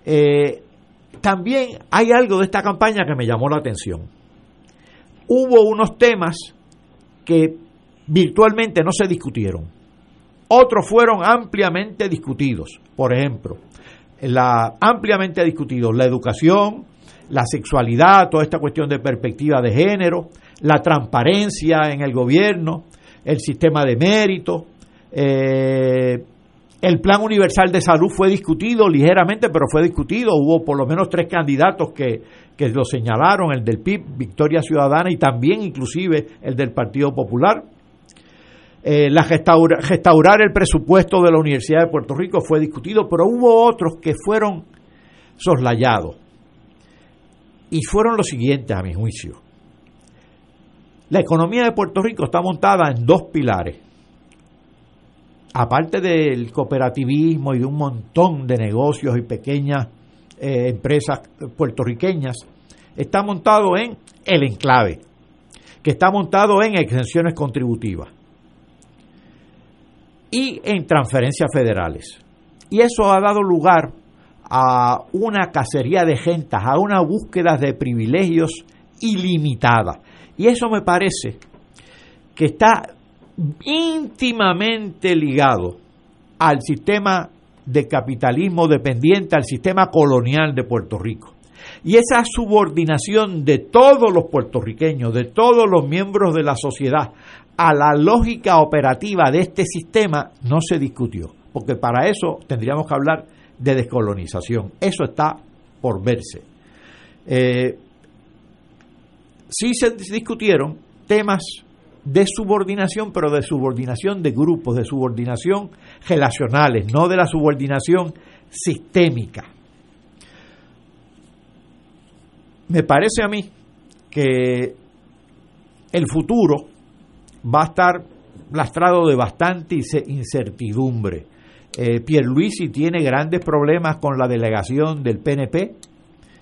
Eh, también hay algo de esta campaña que me llamó la atención. Hubo unos temas que virtualmente no se discutieron. Otros fueron ampliamente discutidos. Por ejemplo, la ampliamente discutidos la educación, la sexualidad, toda esta cuestión de perspectiva de género, la transparencia en el gobierno, el sistema de mérito, eh, el plan universal de salud fue discutido ligeramente, pero fue discutido. Hubo por lo menos tres candidatos que, que lo señalaron, el del PIB, Victoria Ciudadana, y también inclusive el del Partido Popular. Eh, la restaura- restaurar el presupuesto de la Universidad de Puerto Rico fue discutido, pero hubo otros que fueron soslayados. Y fueron los siguientes, a mi juicio. La economía de Puerto Rico está montada en dos pilares aparte del cooperativismo y de un montón de negocios y pequeñas eh, empresas puertorriqueñas, está montado en el enclave, que está montado en exenciones contributivas y en transferencias federales. Y eso ha dado lugar a una cacería de gentas, a una búsqueda de privilegios ilimitada. Y eso me parece que está íntimamente ligado al sistema de capitalismo dependiente, al sistema colonial de Puerto Rico. Y esa subordinación de todos los puertorriqueños, de todos los miembros de la sociedad, a la lógica operativa de este sistema no se discutió, porque para eso tendríamos que hablar de descolonización. Eso está por verse. Eh, sí se discutieron temas de subordinación, pero de subordinación de grupos, de subordinación relacionales, no de la subordinación sistémica. Me parece a mí que el futuro va a estar lastrado de bastante ince- incertidumbre. Eh, Pierluisi tiene grandes problemas con la delegación del PNP,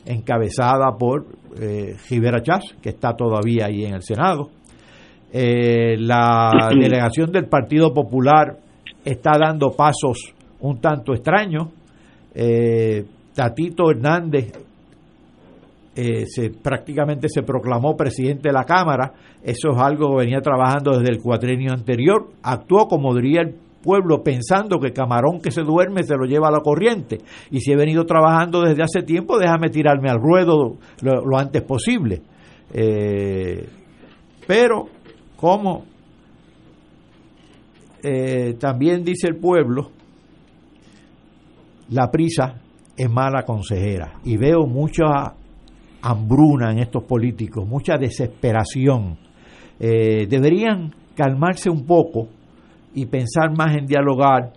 encabezada por eh, Rivera Chas, que está todavía ahí en el Senado. Eh, la delegación del Partido Popular está dando pasos un tanto extraños. Eh, Tatito Hernández eh, se, prácticamente se proclamó presidente de la Cámara, eso es algo que venía trabajando desde el cuatrenio anterior, actuó como diría el pueblo pensando que camarón que se duerme se lo lleva a la corriente. Y si he venido trabajando desde hace tiempo déjame tirarme al ruedo lo, antes posible. Eh, pero como eh, también dice el pueblo la prisa es mala consejera. Y veo mucha hambruna en estos políticos, mucha desesperación. Eh, deberían calmarse un poco y pensar más en dialogar,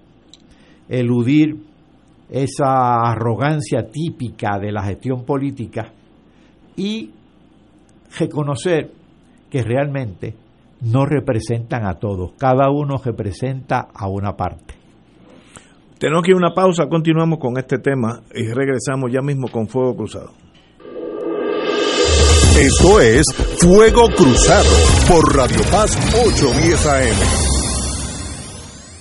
eludir esa arrogancia típica de la gestión política y reconocer que realmente no representan a todos, cada uno representa a una parte. Tenemos que ir a una pausa, continuamos con este tema y regresamos ya mismo con Fuego Cruzado. Esto es Fuego Cruzado por Radio Paz 810 AM.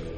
world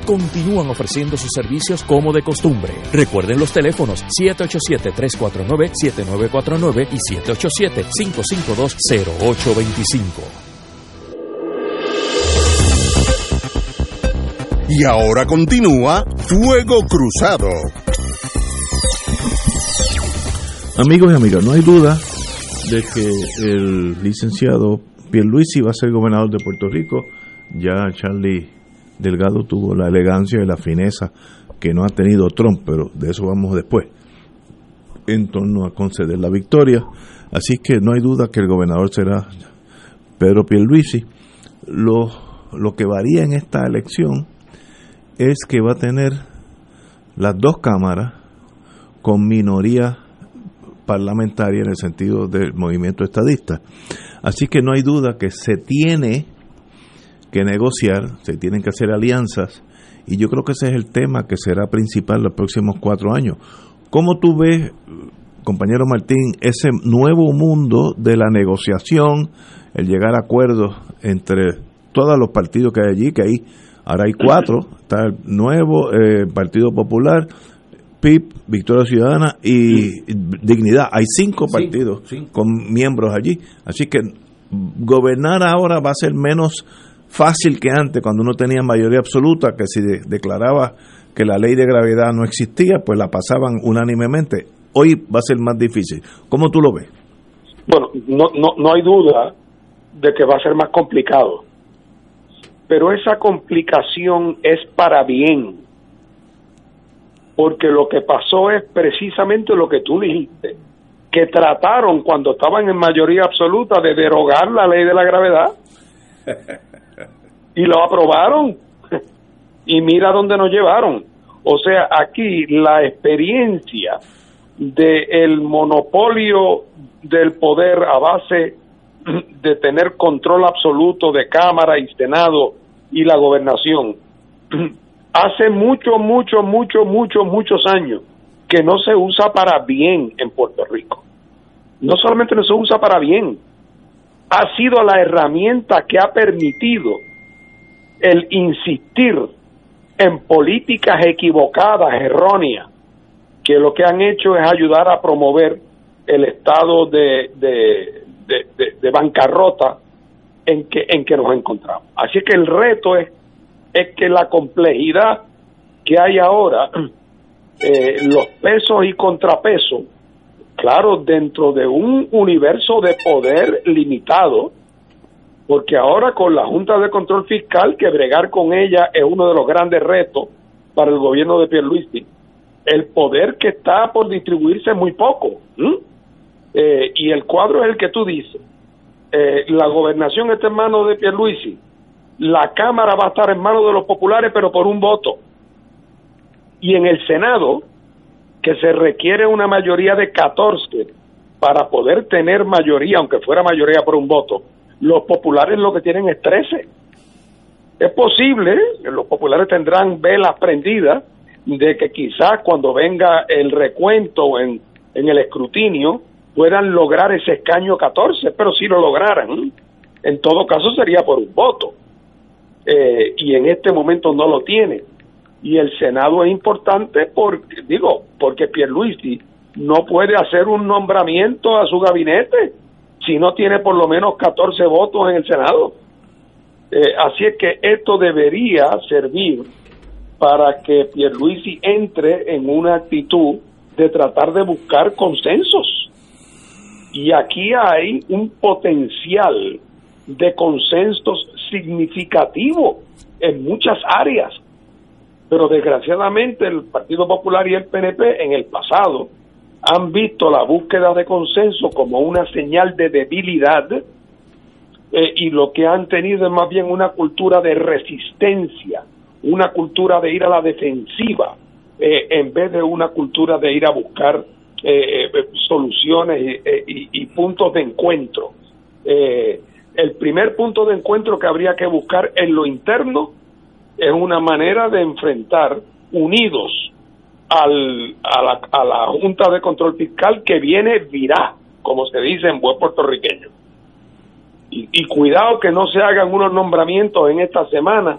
continúan ofreciendo sus servicios como de costumbre. Recuerden los teléfonos 787-349-7949 y 787-552-0825. Y ahora continúa Fuego Cruzado. Amigos y amigas, no hay duda de que el licenciado Pierluisi va a ser gobernador de Puerto Rico. Ya Charlie Delgado tuvo la elegancia y la fineza que no ha tenido Trump, pero de eso vamos después, en torno a conceder la victoria. Así que no hay duda que el gobernador será Pedro Pierluisi. Lo, lo que varía en esta elección es que va a tener las dos cámaras con minoría parlamentaria en el sentido del movimiento estadista. Así que no hay duda que se tiene que negociar, se tienen que hacer alianzas y yo creo que ese es el tema que será principal los próximos cuatro años. ¿Cómo tú ves, compañero Martín, ese nuevo mundo de la negociación el llegar a acuerdos entre todos los partidos que hay allí, que hay, ahora hay cuatro, está el nuevo eh, Partido Popular, PIB, Victoria Ciudadana y Dignidad. Hay cinco partidos con miembros allí. Así que gobernar ahora va a ser menos fácil que antes, cuando uno tenía mayoría absoluta, que si declaraba que la ley de gravedad no existía, pues la pasaban unánimemente. Hoy va a ser más difícil. ¿Cómo tú lo ves? Bueno, no, no, no hay duda de que va a ser más complicado. Pero esa complicación es para bien. Porque lo que pasó es precisamente lo que tú dijiste, que trataron cuando estaban en mayoría absoluta de derogar la ley de la gravedad. y lo aprobaron. y mira dónde nos llevaron. O sea, aquí la experiencia del monopolio del poder a base de tener control absoluto de Cámara y Senado y la gobernación. Hace mucho, mucho, mucho, muchos, muchos años que no se usa para bien en Puerto Rico. No solamente no se usa para bien, ha sido la herramienta que ha permitido el insistir en políticas equivocadas, erróneas, que lo que han hecho es ayudar a promover el estado de, de, bancarrota en que, en que nos encontramos. Así que el reto es, es que la complejidad que hay ahora, eh, los pesos y contrapesos, claro, dentro de un universo de poder limitado, porque ahora con la Junta de Control Fiscal, que bregar con ella es uno de los grandes retos para el gobierno de Pierluisi, el poder que está por distribuirse es muy poco. Eh, y el cuadro es el que tú dices. Eh, la gobernación está en manos de Pierluisi, la Cámara va a estar en manos de los populares, pero por un voto. Y en el Senado, que se requiere una mayoría de 14 para poder tener mayoría, aunque fuera mayoría por un voto, los populares lo que tienen es 13. Es posible, los populares tendrán velas prendidas de que quizás cuando venga el recuento en, en el escrutinio puedan lograr ese escaño 14, pero si lo lograran, en todo caso sería por un voto. Eh, y en este momento no lo tiene. Y el Senado es importante porque, digo, porque Pierluisi no puede hacer un nombramiento a su gabinete si no tiene por lo menos 14 votos en el Senado. Eh, así es que esto debería servir para que Pierluisi entre en una actitud de tratar de buscar consensos. Y aquí hay un potencial de consensos significativo en muchas áreas. Pero desgraciadamente el Partido Popular y el PNP en el pasado han visto la búsqueda de consenso como una señal de debilidad eh, y lo que han tenido es más bien una cultura de resistencia, una cultura de ir a la defensiva, eh, en vez de una cultura de ir a buscar eh, soluciones y, puntos de encuentro. el primer punto de encuentro que habría que buscar en lo interno es una manera de enfrentar unidos al, a, la, a la Junta de Control Fiscal que viene virá, como se dice en buen puertorriqueño. Y, cuidado que no se hagan unos nombramientos en esta semana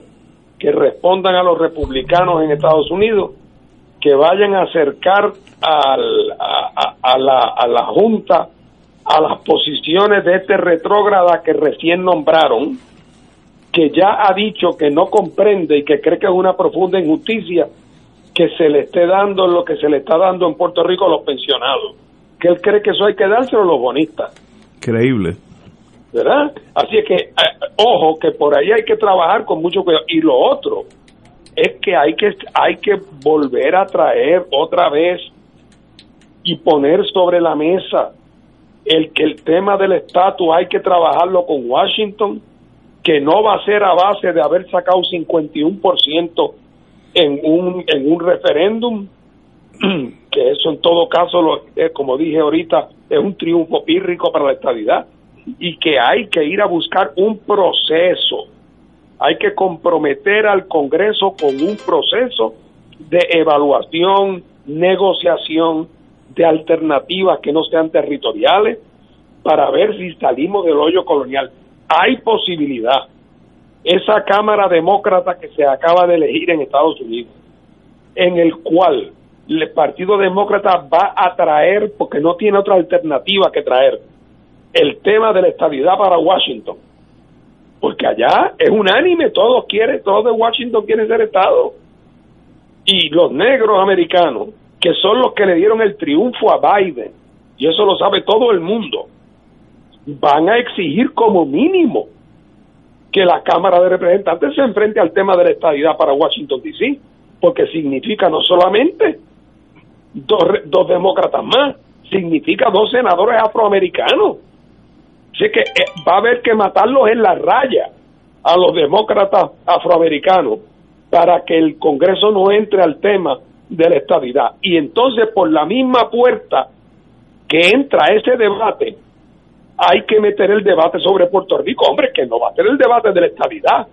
que respondan a los republicanos en Estados Unidos, que vayan a acercar al, a, a, la, a la Junta a las posiciones de este retrógrada que recién nombraron, que ya ha dicho que no comprende y que cree que es una profunda injusticia que se le esté dando lo que se le está dando en Puerto Rico a los pensionados. Que él cree que eso hay que dárselo a los bonistas. Creíble. ¿Verdad? Así es que, eh, ojo, que por ahí hay que trabajar con mucho cuidado. Y lo otro es que hay que, hay que volver a traer otra vez y poner sobre la mesa el que el tema del estatus hay que trabajarlo con Washington, que no va a ser a base de haber sacado 51% en un, en un referéndum, que eso en todo caso, lo, como dije ahorita, es un triunfo pírrico para la estabilidad, y que hay que ir a buscar un proceso, hay que comprometer al Congreso con un proceso de evaluación, negociación de alternativas que no sean territoriales para ver si salimos del hoyo colonial. hay posibilidad. Esa Cámara Demócrata que se acaba de elegir en Estados Unidos, en el cual el Partido Demócrata va a traer, porque no tiene otra alternativa que traer, el tema de la estabilidad para Washington. Porque allá es unánime, todos quieren, todos de Washington quieren ser Estado. Y los negros americanos, que son los que le dieron el triunfo a Biden, y eso lo sabe todo el mundo, van a exigir como mínimo que la Cámara de Representantes se enfrente al tema de la estabilidad para Washington, D.C., porque significa no solamente dos, demócratas más, significa dos senadores afroamericanos. Así que eh, va a haber que matarlos en la raya a los demócratas afroamericanos para que el Congreso no entre al tema de la estabilidad. Y entonces por la misma puerta que entra ese debate, hay que meter el debate sobre Puerto Rico. Hombre, que no va a ser el debate de la estabilidad,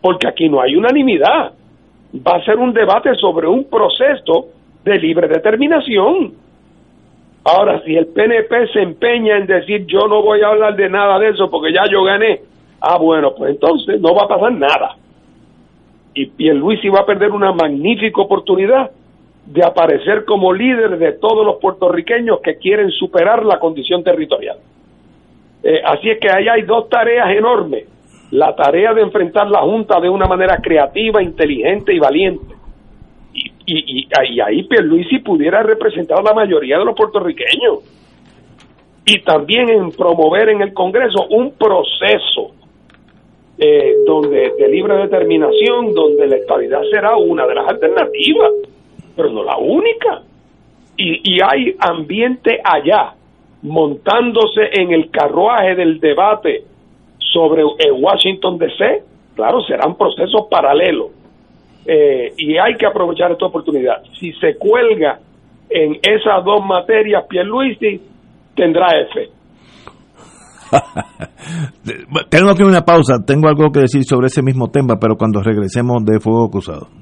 porque aquí no hay unanimidad. Va a ser un debate sobre un proceso de libre determinación. Ahora, si el PNP se empeña en decir yo no voy a hablar de nada de eso porque ya yo gané, ah, bueno, pues entonces no va a pasar nada. Y Pierluisi va a perder una magnífica oportunidad de aparecer como líder de todos los puertorriqueños que quieren superar la condición territorial. Eh, así es que ahí hay dos tareas enormes. La tarea de enfrentar la Junta de una manera creativa, inteligente y valiente y, y, ahí Pierluisi pudiera representar a la mayoría de los puertorriqueños y también en promover en el Congreso un proceso eh, donde de libre determinación, donde la estabilidad será una de las alternativas, pero no la única. Y, y hay ambiente allá, montándose en el carruaje del debate sobre Washington DC, claro, serán procesos paralelos eh, y hay que aprovechar esta oportunidad. Si se cuelga en esas dos materias, Pierluisi tendrá F. tengo que una pausa, tengo algo que decir sobre ese mismo tema, pero cuando regresemos de Fuego Cruzado.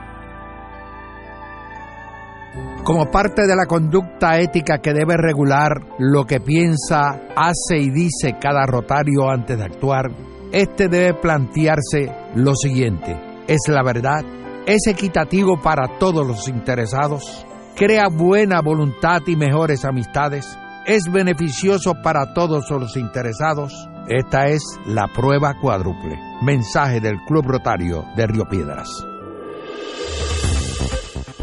Como parte de la conducta ética que debe regular lo que piensa, hace y dice cada rotario antes de actuar, este debe plantearse lo siguiente: ¿es la verdad? ¿Es equitativo para todos los interesados? crea buena voluntad y mejores amistades, es beneficioso para todos los interesados. Esta es la prueba cuádruple. Mensaje del Club Rotario de Río Piedras.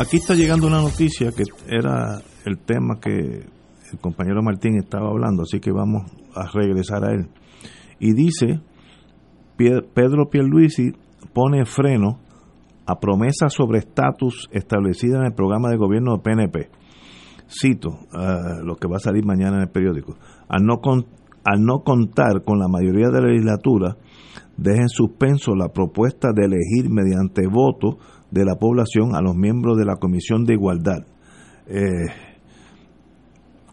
Aquí está llegando una noticia que era el tema que el compañero Martín estaba hablando, así que vamos a regresar a él. Y dice, Pedro Pierluisi pone freno a promesas sobre estatus establecida en el programa de gobierno de PNP. Cito uh, lo que va a salir mañana en el periódico. Al no, al no contar con la mayoría de la legislatura, deja en suspenso la propuesta de elegir mediante voto de la población a los miembros de la Comisión de Igualdad. Eh,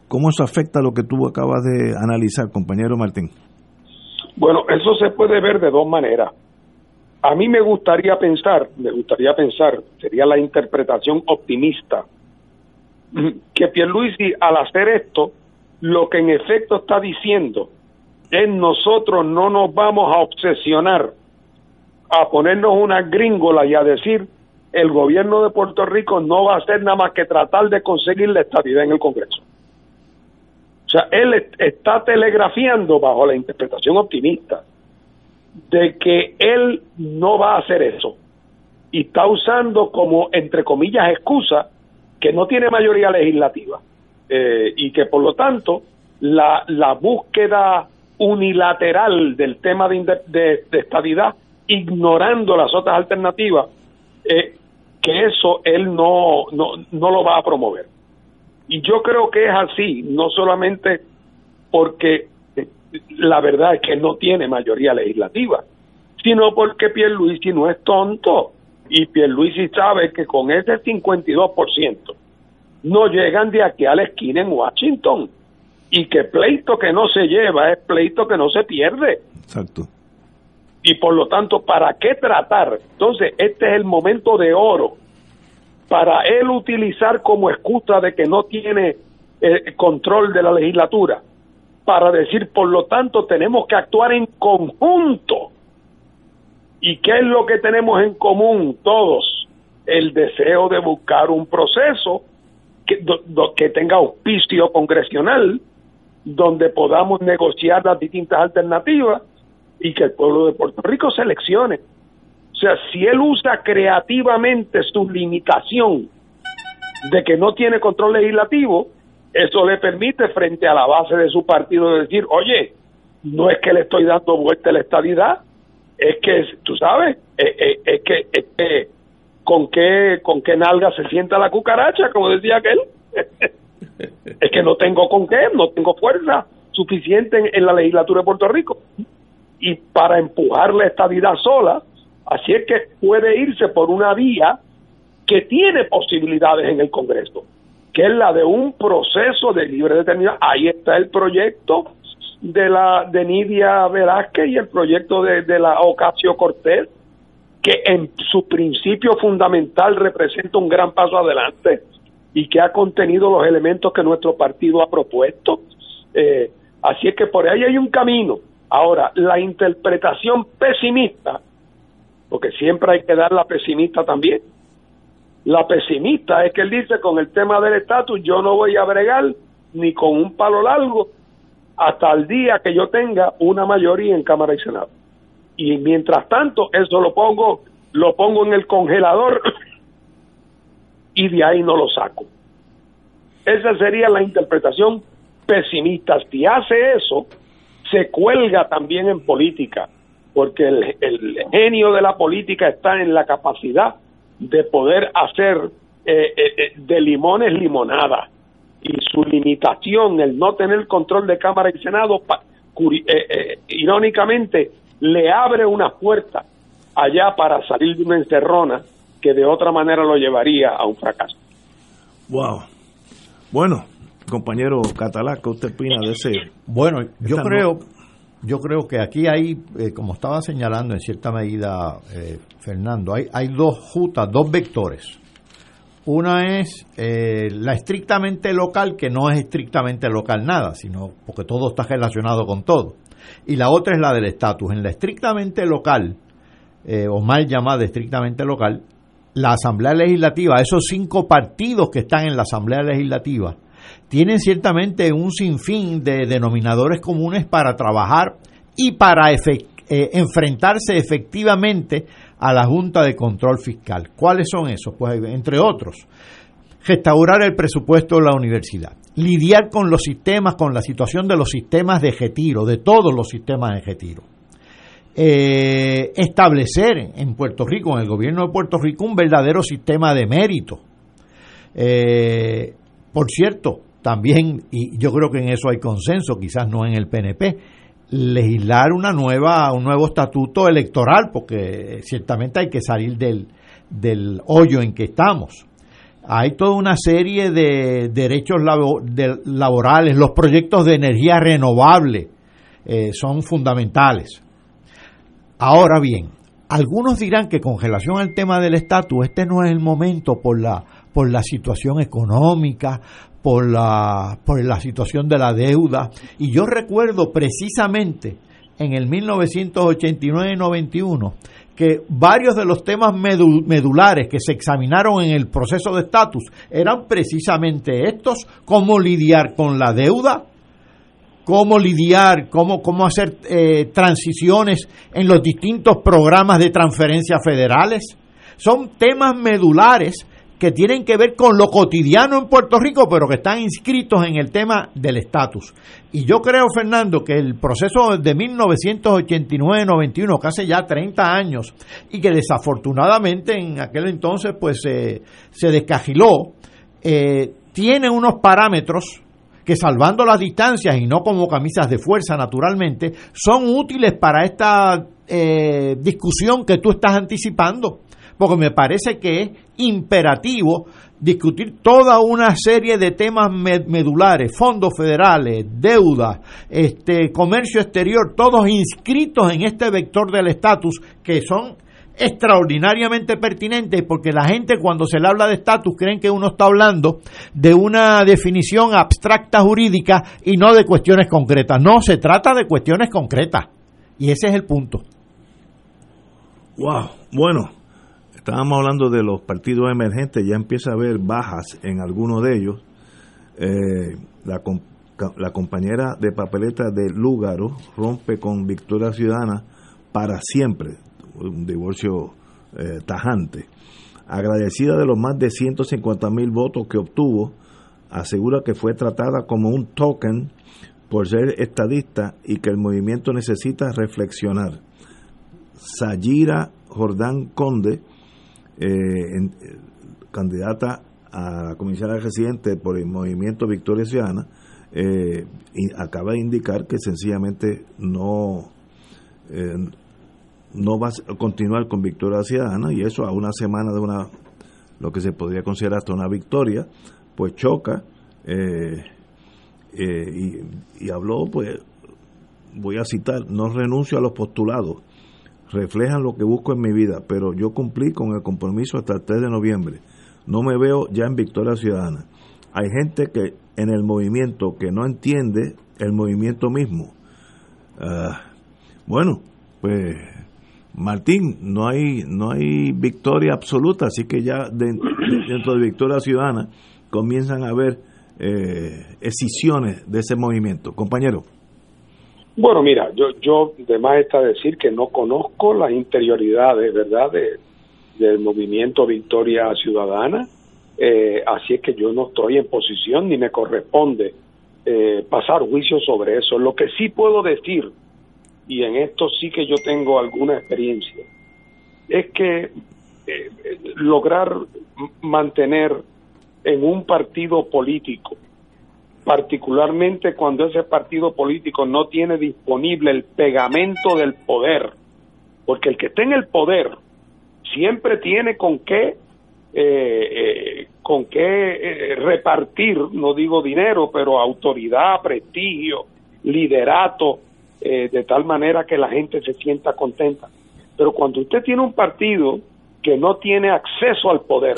¿Cómo eso afecta lo que tú acabas de analizar, compañero Martín? Bueno, eso se puede ver de dos maneras. A mí me gustaría pensar, me gustaría pensar, sería la interpretación optimista, que Pierluisi al hacer esto, lo que en efecto está diciendo es nosotros no nos vamos a obsesionar a ponernos una gringola y a decir el gobierno de Puerto Rico no va a hacer nada más que tratar de conseguir la estabilidad en el Congreso. O sea, él está telegrafiando bajo la interpretación optimista de que él no va a hacer eso y está usando como, entre comillas, excusa que no tiene mayoría legislativa eh, y que por lo tanto la, la búsqueda unilateral del tema de, estabilidad, ignorando las otras alternativas, eh, que eso él no, no, no lo va a promover. Y yo creo que es así, no solamente porque eh, la verdad es que no tiene mayoría legislativa, sino porque Pierluisi no es tonto y Pierluisi sabe que con ese 52% no llegan de aquí a la esquina en Washington y que pleito que no se lleva es pleito que no se pierde. Exacto. Y por lo tanto, ¿para qué tratar? Entonces, este es el momento de oro para él utilizar como excusa de que no tiene eh, control de la legislatura, para decir, por lo tanto, tenemos que actuar en conjunto. ¿Y qué es lo que tenemos en común todos? El deseo de buscar un proceso que, que tenga auspicio congresional, donde podamos negociar las distintas alternativas y que el pueblo de Puerto Rico seleccione. O sea, si él usa creativamente su limitación de que no tiene control legislativo, eso le permite frente a la base de su partido decir, oye, no es que le estoy dando vuelta a la estabilidad, es que, tú sabes, es, es, que, es que con qué, con qué nalga se sienta la cucaracha, como decía aquel. es que no tengo con qué, no tengo fuerza suficiente en, la legislatura de Puerto Rico. Y para empujar la estabilidad sola, así es que puede irse por una vía que tiene posibilidades en el Congreso, que es la de un proceso de libre determinación. Ahí está el proyecto de la de Nidia Velázquez y el proyecto de, de la Ocasio Cortés, que en su principio fundamental representa un gran paso adelante y que ha contenido los elementos que nuestro partido ha propuesto. Eh, así es que por ahí hay un camino. Ahora, la interpretación pesimista, porque siempre hay que dar la pesimista también. La pesimista es que él dice con el tema del estatus yo no voy a bregar ni con un palo largo hasta el día que yo tenga una mayoría en Cámara y Senado. Y mientras tanto, eso lo pongo, lo pongo en el congelador y de ahí no lo saco. Esa sería la interpretación pesimista. Si hace eso, se cuelga también en política, porque el, genio de la política está en la capacidad de poder hacer eh, eh, eh, de limones limonada. Y su limitación, el no tener control de Cámara y Senado, irónicamente, le abre una puerta allá para salir de una encerrona que de otra manera lo llevaría a un fracaso. Wow. Bueno, compañero Catalá, ¿qué usted opina de ese? Bueno, yo creo, yo creo que aquí hay, eh, como estaba señalando en cierta medida eh, Fernando, hay, hay dos jutas, dos vectores. Una es eh, la estrictamente local, que no es estrictamente local nada, sino porque todo está relacionado con todo. Y la otra es la del estatus. En la estrictamente local, eh, o mal llamada estrictamente local, la Asamblea Legislativa, esos cinco partidos que están en la Asamblea Legislativa, tienen ciertamente un sinfín de denominadores comunes para trabajar y para eh, enfrentarse efectivamente a la Junta de Control Fiscal. ¿Cuáles son esos? Pues entre otros, restaurar el presupuesto de la universidad, lidiar con los sistemas, con la situación de los sistemas de retiro, de todos los sistemas de retiro. Eh, establecer en Puerto Rico, en el gobierno de Puerto Rico, un verdadero sistema de mérito. Eh, por cierto, también, y yo creo que en eso hay consenso, quizás no en el PNP, legislar una nueva, un nuevo estatuto electoral, porque ciertamente hay que salir del, del hoyo en que estamos. Hay toda una serie de derechos laborales, los proyectos de energía renovable eh, son fundamentales. Ahora bien, algunos dirán que con relación al tema del estatus, este no es el momento por la, por la situación económica, por la, por la situación de la deuda. Y yo recuerdo precisamente en el 1989-91 que varios de los temas medulares que se examinaron en el proceso de estatus eran precisamente estos, cómo lidiar con la deuda, cómo lidiar, cómo, cómo hacer eh, transiciones en los distintos programas de transferencias federales. Son temas medulares que tienen que ver con lo cotidiano en Puerto Rico, pero que están inscritos en el tema del estatus. Y yo creo, Fernando, que el proceso de 1989-91, que hace ya 30 años, y que desafortunadamente en aquel entonces pues se descajiló, eh, tiene unos parámetros que salvando las distancias y no como camisas de fuerza naturalmente, son útiles para esta eh, discusión que tú estás anticipando, porque me parece que es imperativo discutir toda una serie de temas medulares, fondos federales, deuda, este comercio exterior, todos inscritos en este vector del estatus que son extraordinariamente pertinente porque la gente cuando se le habla de estatus creen que uno está hablando de una definición abstracta jurídica y no de cuestiones concretas. No, se trata de cuestiones concretas. Y ese es el punto. Wow, bueno, estábamos hablando de los partidos emergentes, ya empieza a haber bajas en algunos de ellos. Eh, la, compañera de papeleta de Lúgaro rompe con Victoria Ciudadana para siempre un divorcio eh, tajante. Agradecida de los más de 150 mil votos que obtuvo, asegura que fue tratada como un token por ser estadista y que el movimiento necesita reflexionar. Sayira Jordán Conde, eh, candidata a comisaria residente por el movimiento Victoria Ciudadana, eh, acaba de indicar que sencillamente no no va a continuar con victoria ciudadana y eso a una semana de una lo que se podría considerar hasta una victoria pues choca eh, eh, y, habló pues voy a citar no renuncio a los postulados reflejan lo que busco en mi vida pero yo cumplí con el compromiso hasta el 3 de noviembre no me veo ya en victoria ciudadana hay gente que en el movimiento que no entiende el movimiento mismo ah, bueno pues Martín, no hay, no hay victoria absoluta, así que ya dentro de Victoria Ciudadana comienzan a haber eh, escisiones de ese movimiento. Compañero. Bueno, mira, yo, yo de más está decir que no conozco las interioridades, ¿verdad?, de, del movimiento Victoria Ciudadana, eh, así es que yo no estoy en posición ni me corresponde eh, pasar juicio sobre eso. Lo que sí puedo decir y en esto sí que yo tengo alguna experiencia, es que eh, lograr mantener en un partido político, particularmente cuando ese partido político no tiene disponible el pegamento del poder, porque el que está en el poder siempre tiene con qué eh, eh, con qué repartir, no digo dinero, pero autoridad, prestigio, liderato, eh, de tal manera que la gente se sienta contenta. Pero cuando usted tiene un partido que no tiene acceso al poder,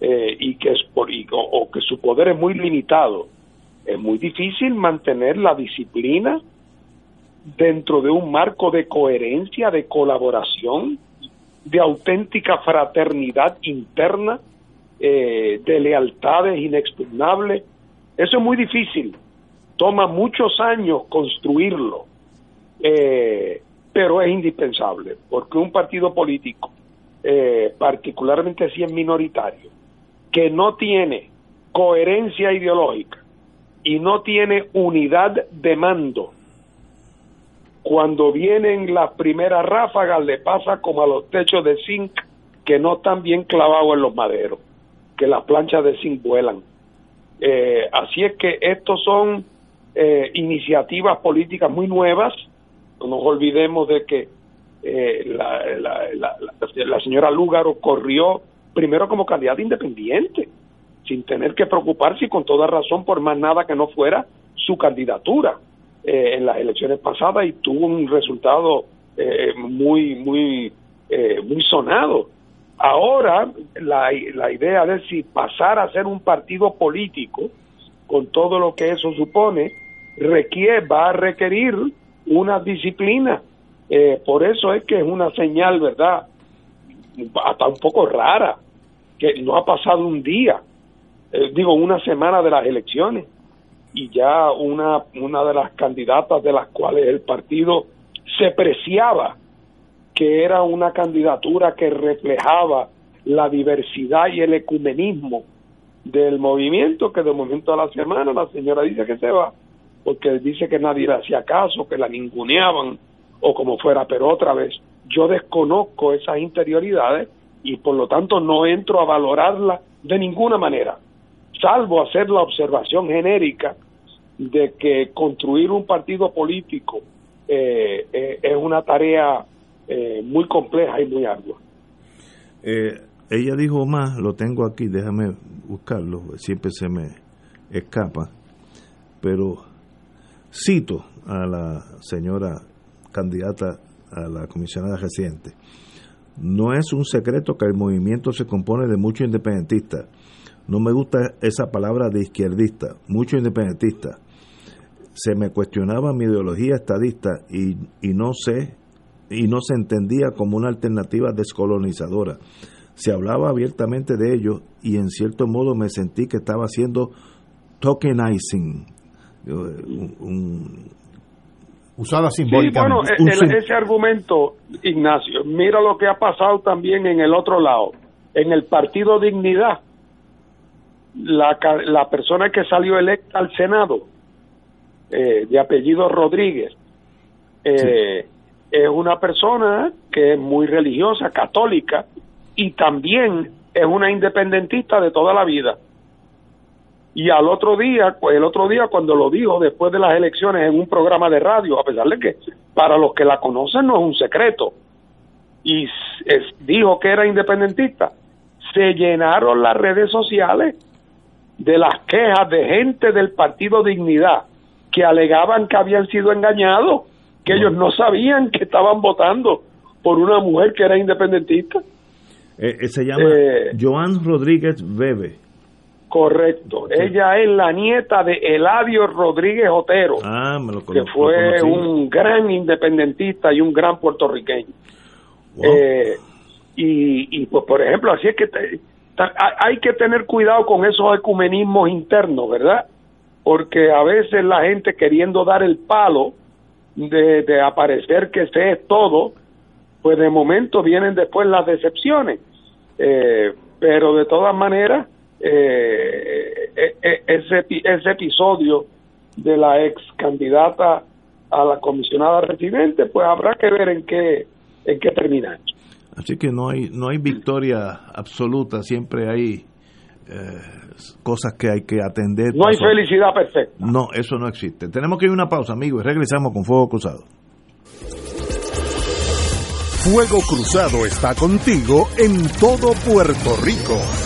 eh, y que es por, y- o que su poder es muy limitado, es muy difícil mantener la disciplina dentro de un marco de coherencia, de colaboración, de auténtica fraternidad interna, eh, de lealtades inexpugnables. Eso es muy difícil. Toma muchos años construirlo, eh, pero es indispensable, porque un partido político, eh, particularmente si es minoritario, que no tiene coherencia ideológica y no tiene unidad de mando, cuando vienen las primeras ráfagas le pasa como a los techos de zinc que no están bien clavados en los maderos, que las planchas de zinc vuelan. Eh, así es que estos son eh, iniciativas políticas muy nuevas. No nos olvidemos de que eh, la, la, señora Lúgaro corrió primero como candidata independiente, sin tener que preocuparse y con toda razón por más nada que no fuera su candidatura eh, en las elecciones pasadas y tuvo un resultado eh, muy, muy, eh, muy sonado. Ahora, la, la idea de si pasar a ser un partido político, con todo lo que eso supone, requiere, va a requerir una disciplina. Eh, por eso es que es una señal, ¿verdad? Hasta un poco rara, que no ha pasado un día, eh, digo, una semana de las elecciones, y ya una, una de las candidatas de las cuales el partido se preciaba que era una candidatura que reflejaba la diversidad y el ecumenismo del movimiento, que de momento a la semana la señora dice que se va, porque dice que nadie le hacía caso, que la ninguneaban o como fuera, pero otra vez, yo desconozco esas interioridades y por lo tanto no entro a valorarla de ninguna manera, salvo hacer la observación genérica de que construir un partido político eh, eh, es una tarea eh, muy compleja y muy ardua. Eh, ella dijo más, lo tengo aquí, déjame buscarlo, siempre se me escapa, pero cito a la señora candidata a la comisionada residente. No es un secreto que el movimiento se compone de muchos independentistas. No me gusta esa palabra de izquierdista, muchos independentistas. Se me cuestionaba mi ideología estadista y, y no sé y no se entendía como una alternativa descolonizadora. Se hablaba abiertamente de ello y en cierto modo me sentí que estaba haciendo tokenizing. eh, un- un- Usada Sí, simbólicamente. bueno, el- sim- ese argumento, Ignacio, mira lo que ha pasado también en el otro lado. En el Partido Dignidad, la, la persona que salió electa al Senado, eh, de apellido Rodríguez, eh, es una persona que es muy religiosa, católica, y también es una independentista de toda la vida. Y al otro día, el otro día cuando lo dijo después de las elecciones en un programa de radio, a pesar de que para los que la conocen no es un secreto, y es- dijo que era independentista, se llenaron las redes sociales de las quejas de gente del Partido Dignidad que alegaban que habían sido engañados, que ellos no sabían que estaban votando por una mujer que era independentista. eh, eh, se llama Eh, Joan Rodríguez Bebe. Correcto. Ella es la nieta de Eladio Rodríguez Otero, Ah, me lo que fue lo un gran independentista y un gran puertorriqueño. Eh, y, y, pues, por ejemplo, así es que te- hay que tener cuidado con esos ecumenismos internos, ¿verdad? Porque a veces la gente queriendo dar el palo de, aparecer que se es todo, pues de momento vienen después las decepciones. Eh, pero de todas maneras, eh, eh, eh, ese, epi- ese episodio de la ex candidata a la comisionada residente, pues habrá que ver en qué, en qué termina. Así que no hay no hay victoria absoluta, siempre hay eh, cosas que hay que atender. No hay felicidad perfecta. No, eso no existe. Tenemos que ir a una pausa, amigos, y regresamos con Fuego Cruzado. Fuego Cruzado está contigo en todo Puerto Rico.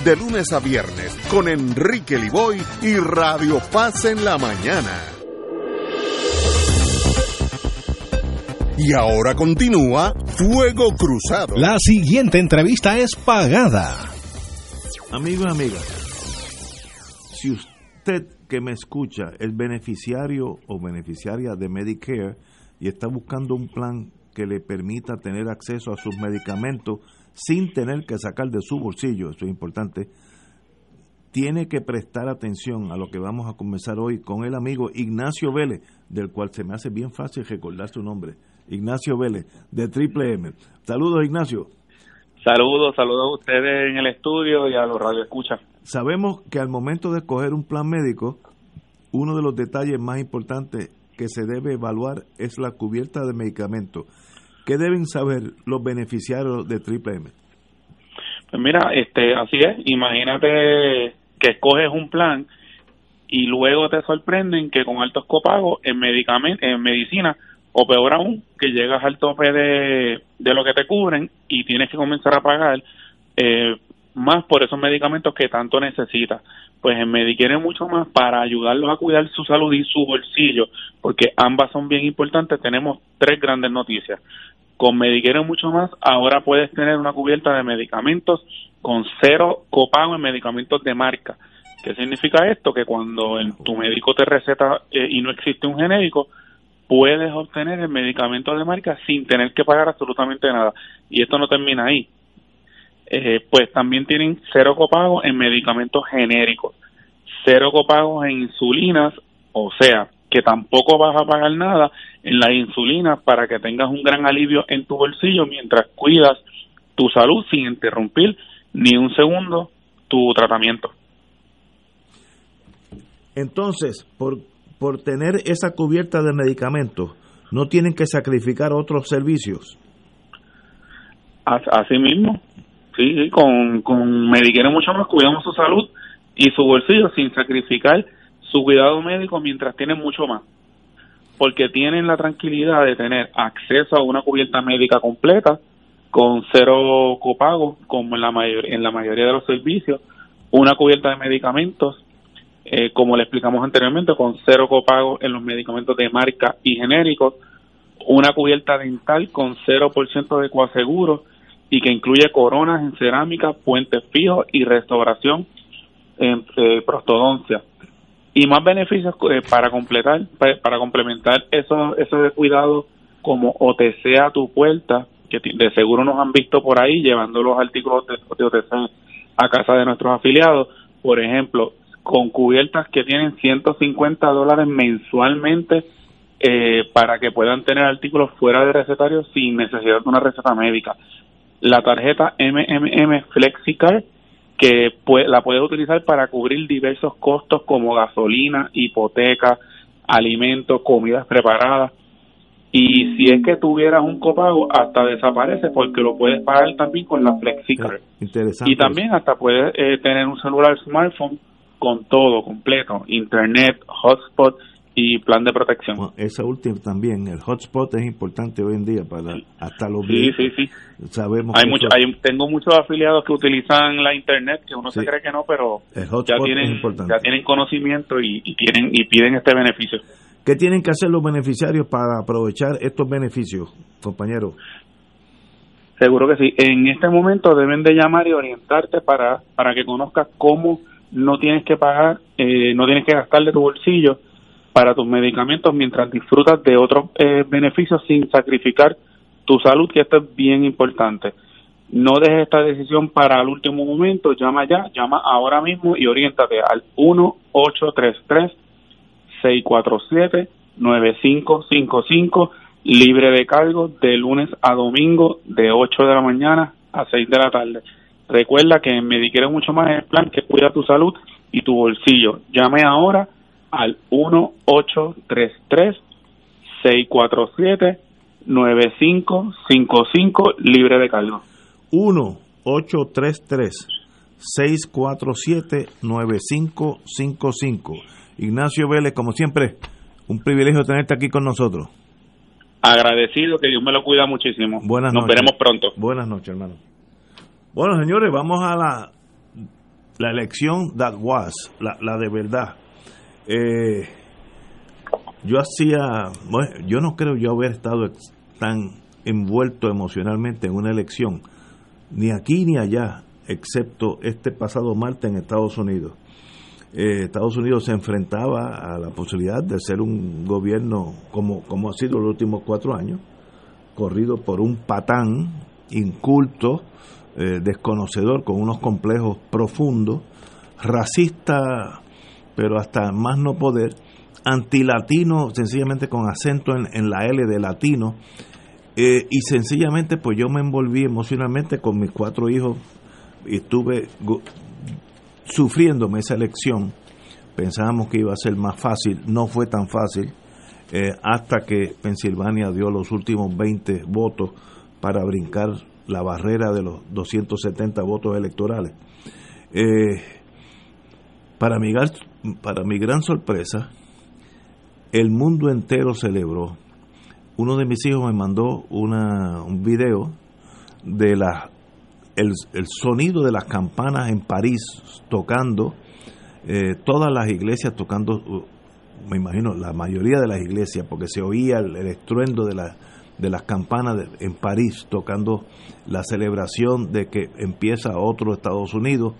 de lunes a viernes con Enrique Liboy y Radio Paz en la mañana. Y ahora continúa Fuego Cruzado. La siguiente entrevista es pagada. Amigos y amigas, si usted que me escucha es beneficiario o beneficiaria de Medicare y está buscando un plan que le permita tener acceso a sus medicamentos sin tener que sacar de su bolsillo, eso es importante, tiene que prestar atención a lo que vamos a comenzar hoy con el amigo Ignacio Vélez, del cual se me hace bien fácil recordar su nombre, Ignacio Vélez, de Triple M. Saludos, Ignacio. Saludos, saludos a ustedes en el estudio y a los radioescuchas. Sabemos que al momento de escoger un plan médico, uno de los detalles más importantes que se debe evaluar es la cubierta de medicamentos. ¿Qué deben saber los beneficiarios de Triple M? Pues mira, este, así es. Imagínate que escoges un plan y luego te sorprenden que con altos copagos en en medicina o peor aún, que llegas al tope de, de lo que te cubren y tienes que comenzar a pagar eh, más por esos medicamentos que tanto necesitas. Pues en Medicare mucho más para ayudarlos a cuidar su salud y su bolsillo, porque ambas son bien importantes. Tenemos tres grandes noticias. Con Medicare mucho más, ahora puedes tener una cubierta de medicamentos con cero copago en medicamentos de marca. ¿Qué significa esto? Que cuando tu médico te receta eh, y no existe un genérico, puedes obtener el medicamento de marca sin tener que pagar absolutamente nada. Y esto no termina ahí. Eh, pues también tienen cero copago en medicamentos genéricos, cero copagos en insulinas, o sea, que tampoco vas a pagar nada en la insulina para que tengas un gran alivio en tu bolsillo mientras cuidas tu salud sin interrumpir ni un segundo tu tratamiento. Entonces, por, por tener esa cubierta de medicamentos, no tienen que sacrificar otros servicios. Así mismo, sí, sí con, con Medicare mucho más cuidamos su salud y su bolsillo sin sacrificar su cuidado médico mientras tienen mucho más. Porque tienen la tranquilidad de tener acceso a una cubierta médica completa con cero copago, como en la, mayor, en la mayoría de los servicios, una cubierta de medicamentos, eh, como le explicamos anteriormente, con cero copago en los medicamentos de marca y genéricos, una cubierta dental con 0% de coaseguro y que incluye coronas en cerámica, puentes fijos y restauración en eh, prostodoncia y más beneficios eh, para completar para, complementar esos esos de cuidado como OTC a tu puerta que de seguro nos han visto por ahí llevando los artículos de, OTC a casa de nuestros afiliados por ejemplo con cubiertas que tienen 150 dólares mensualmente eh, para que puedan tener artículos fuera de recetario sin necesidad de una receta médica. La tarjeta MMM FlexiCard que la puedes utilizar para cubrir diversos costos como gasolina, hipoteca, alimentos, comidas preparadas. Y si es que tuvieras un copago, hasta desaparece porque lo puedes pagar también con la FlexiCard. Y también hasta puedes eh, tener un celular smartphone con todo completo, internet, hotspot y plan de protección. esa última también, el hotspot es importante hoy en día para hasta los Sí, sí, sí. Sabemos hay mucho, hay, tengo muchos afiliados que utilizan la internet que uno se cree que no, pero ya tienen ya tienen conocimiento y, y tienen y piden este beneficio. ¿Qué tienen que hacer los beneficiarios para aprovechar estos beneficios, compañeros? Seguro que sí. En este momento deben de llamar y orientarte para, para que conozcas cómo no tienes que pagar, eh, no tienes que gastar de tu bolsillo para tus medicamentos mientras disfrutas de otros eh, beneficios sin sacrificar tu salud, que esto es bien importante. No dejes esta decisión para el último momento, llama ya, llama ahora mismo y oriéntate al 1-833-647-9555, libre de cargo, de lunes a domingo, de 8 de la mañana a 6 de la tarde. Recuerda que en Medicare mucho más el plan que cuida tu salud y tu bolsillo. Llame ahora al 1-833-647-9555 libre de cargo. 1-833-647-9555. Ignacio Vélez, como siempre, un privilegio tenerte aquí con nosotros. Agradecido, que Dios me lo cuida muchísimo. Buenas Nos veremos pronto. Buenas noches, hermano. Bueno, señores, vamos a la, la elección that was, la, la de verdad. Eh, yo hacía, bueno, yo no creo yo haber estado tan envuelto emocionalmente en una elección, ni aquí ni allá, excepto este pasado martes en Estados Unidos. Eh, Estados Unidos se enfrentaba a la posibilidad de ser un gobierno como, como ha sido los últimos cuatro años, corrido por un patán inculto, eh, desconocedor, con unos complejos profundos, racista, pero hasta más no poder, antilatino, sencillamente con acento en, la L de latino, eh, y sencillamente pues yo me envolví emocionalmente con mis cuatro hijos y estuve sufriéndome esa elección. Pensábamos que iba a ser más fácil, no fue tan fácil, eh, hasta que Pensilvania dio los últimos 20 votos para brincar la barrera de los 270 votos electorales. Eh, para, mi, para mi gran sorpresa, el mundo entero celebró. Uno de mis hijos me mandó una, un video de la, el, sonido de las campanas en París tocando, eh, todas las iglesias tocando, uh, me imagino, la mayoría de las iglesias, porque se oía el, el estruendo de la de las campanas en París tocando la celebración de que empieza otro Estados Unidos.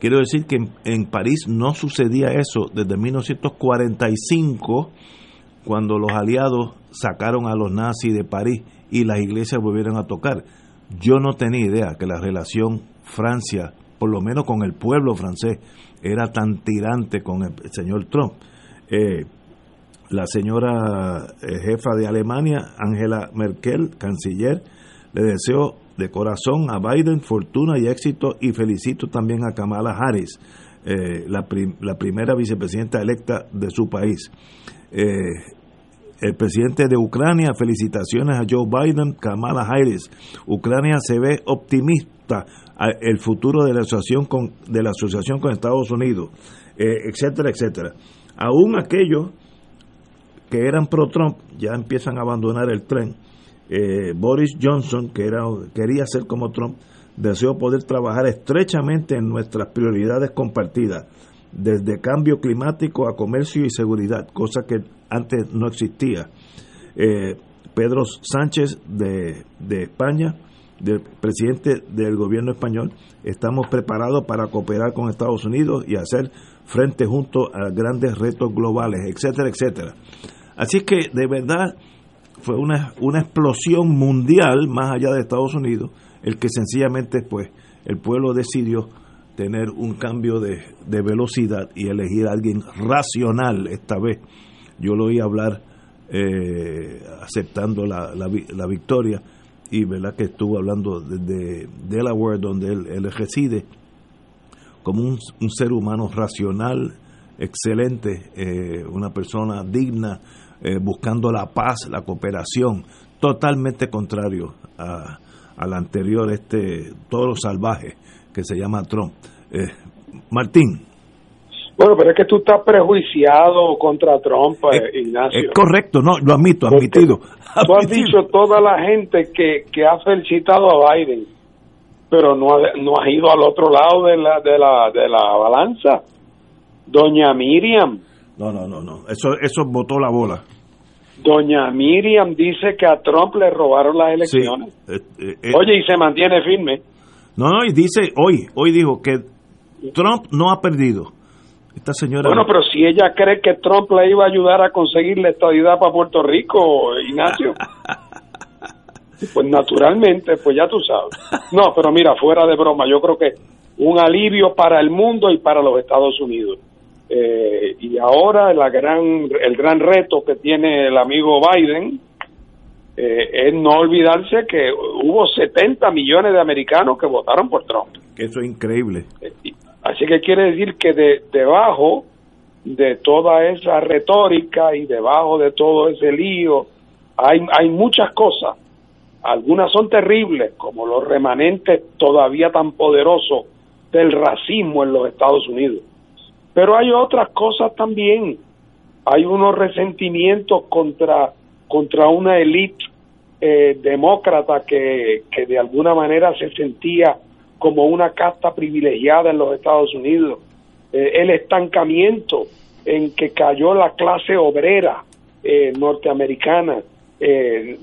Quiero decir que en, París no sucedía eso desde 1945, cuando los aliados sacaron a los nazis de París y las iglesias volvieron a tocar. Yo no tenía idea que la relación Francia, por lo menos con el pueblo francés, era tan tirante con el, señor Trump. Eh, la señora eh, jefa de Alemania, Angela Merkel, canciller, le deseo de corazón a Biden fortuna y éxito y felicito también a Kamala Harris, eh, la, primera vicepresidenta electa de su país. Eh, el presidente de Ucrania, felicitaciones a Joe Biden, Kamala Harris. Ucrania se ve optimista el futuro de la asociación con, de la asociación con Estados Unidos, etcétera, etcétera. Aún aquellos que eran pro-Trump ya empiezan a abandonar el tren. Eh, Boris Johnson, que era, quería ser como Trump, deseó poder trabajar estrechamente en nuestras prioridades compartidas, desde cambio climático a comercio y seguridad, cosa que antes no existía. Eh, Pedro Sánchez de, de España, del presidente del gobierno español, estamos preparados para cooperar con Estados Unidos y hacer frente junto a grandes retos globales, etcétera, etcétera. Así que de verdad fue una, una explosión mundial más allá de Estados Unidos, el que sencillamente pues el pueblo decidió tener un cambio de, velocidad y elegir a alguien racional esta vez. Yo lo oí hablar eh, aceptando la, la, victoria y verdad que estuvo hablando de, Delaware donde él, reside como un, un, ser humano racional excelente eh, una persona digna eh, buscando la paz la cooperación totalmente contrario a, al anterior este toro salvaje que se llama Trump Martín bueno, pero es que tú estás prejuiciado contra Trump, eh, Ignacio. Es correcto, no, lo admito, admitido. Tú has dicho toda la gente que, que ha felicitado a Biden, pero no, no has ido al otro lado de la, de la, de la balanza. Doña Miriam. No, no, no, no. Eso, eso botó la bola. Doña Miriam dice que a Trump le robaron las elecciones. Eh, eh, Oye, y se mantiene firme. No, no, y dice hoy, hoy dijo que Trump no ha perdido esta señora. Bueno, pero si ella cree que Trump le iba a ayudar a conseguir la estabilidad para Puerto Rico, Ignacio. pues naturalmente, pues ya tú sabes. No, pero mira, fuera de broma, yo creo que un alivio para el mundo y para los Estados Unidos. Eh, y ahora la gran, el gran reto que tiene el amigo Biden eh, es no olvidarse que hubo 70 millones de americanos que votaron por Trump. Que eso es increíble. Eh, Así que quiere decir que de, debajo de toda esa retórica y debajo de todo ese lío hay, hay muchas cosas. Algunas son terribles, como los remanentes todavía tan poderosos del racismo en los Estados Unidos. Pero hay otras cosas también. Hay unos resentimientos contra, contra una élite eh, demócrata que, que de alguna manera se sentía como una casta privilegiada en los Estados Unidos, eh, el estancamiento en que cayó la clase obrera eh, norteamericana eh,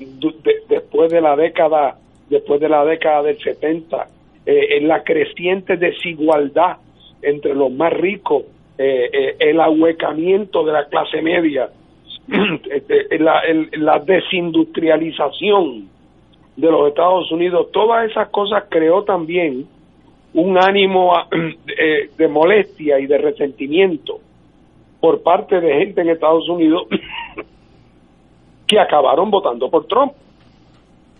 después de la década después de la década del 70 en la creciente desigualdad entre los más ricos el ahuecamiento de la clase media la, la desindustrialización de los Estados Unidos, todas esas cosas creó también un ánimo eh, de molestia y de resentimiento por parte de gente en Estados Unidos que acabaron votando por Trump.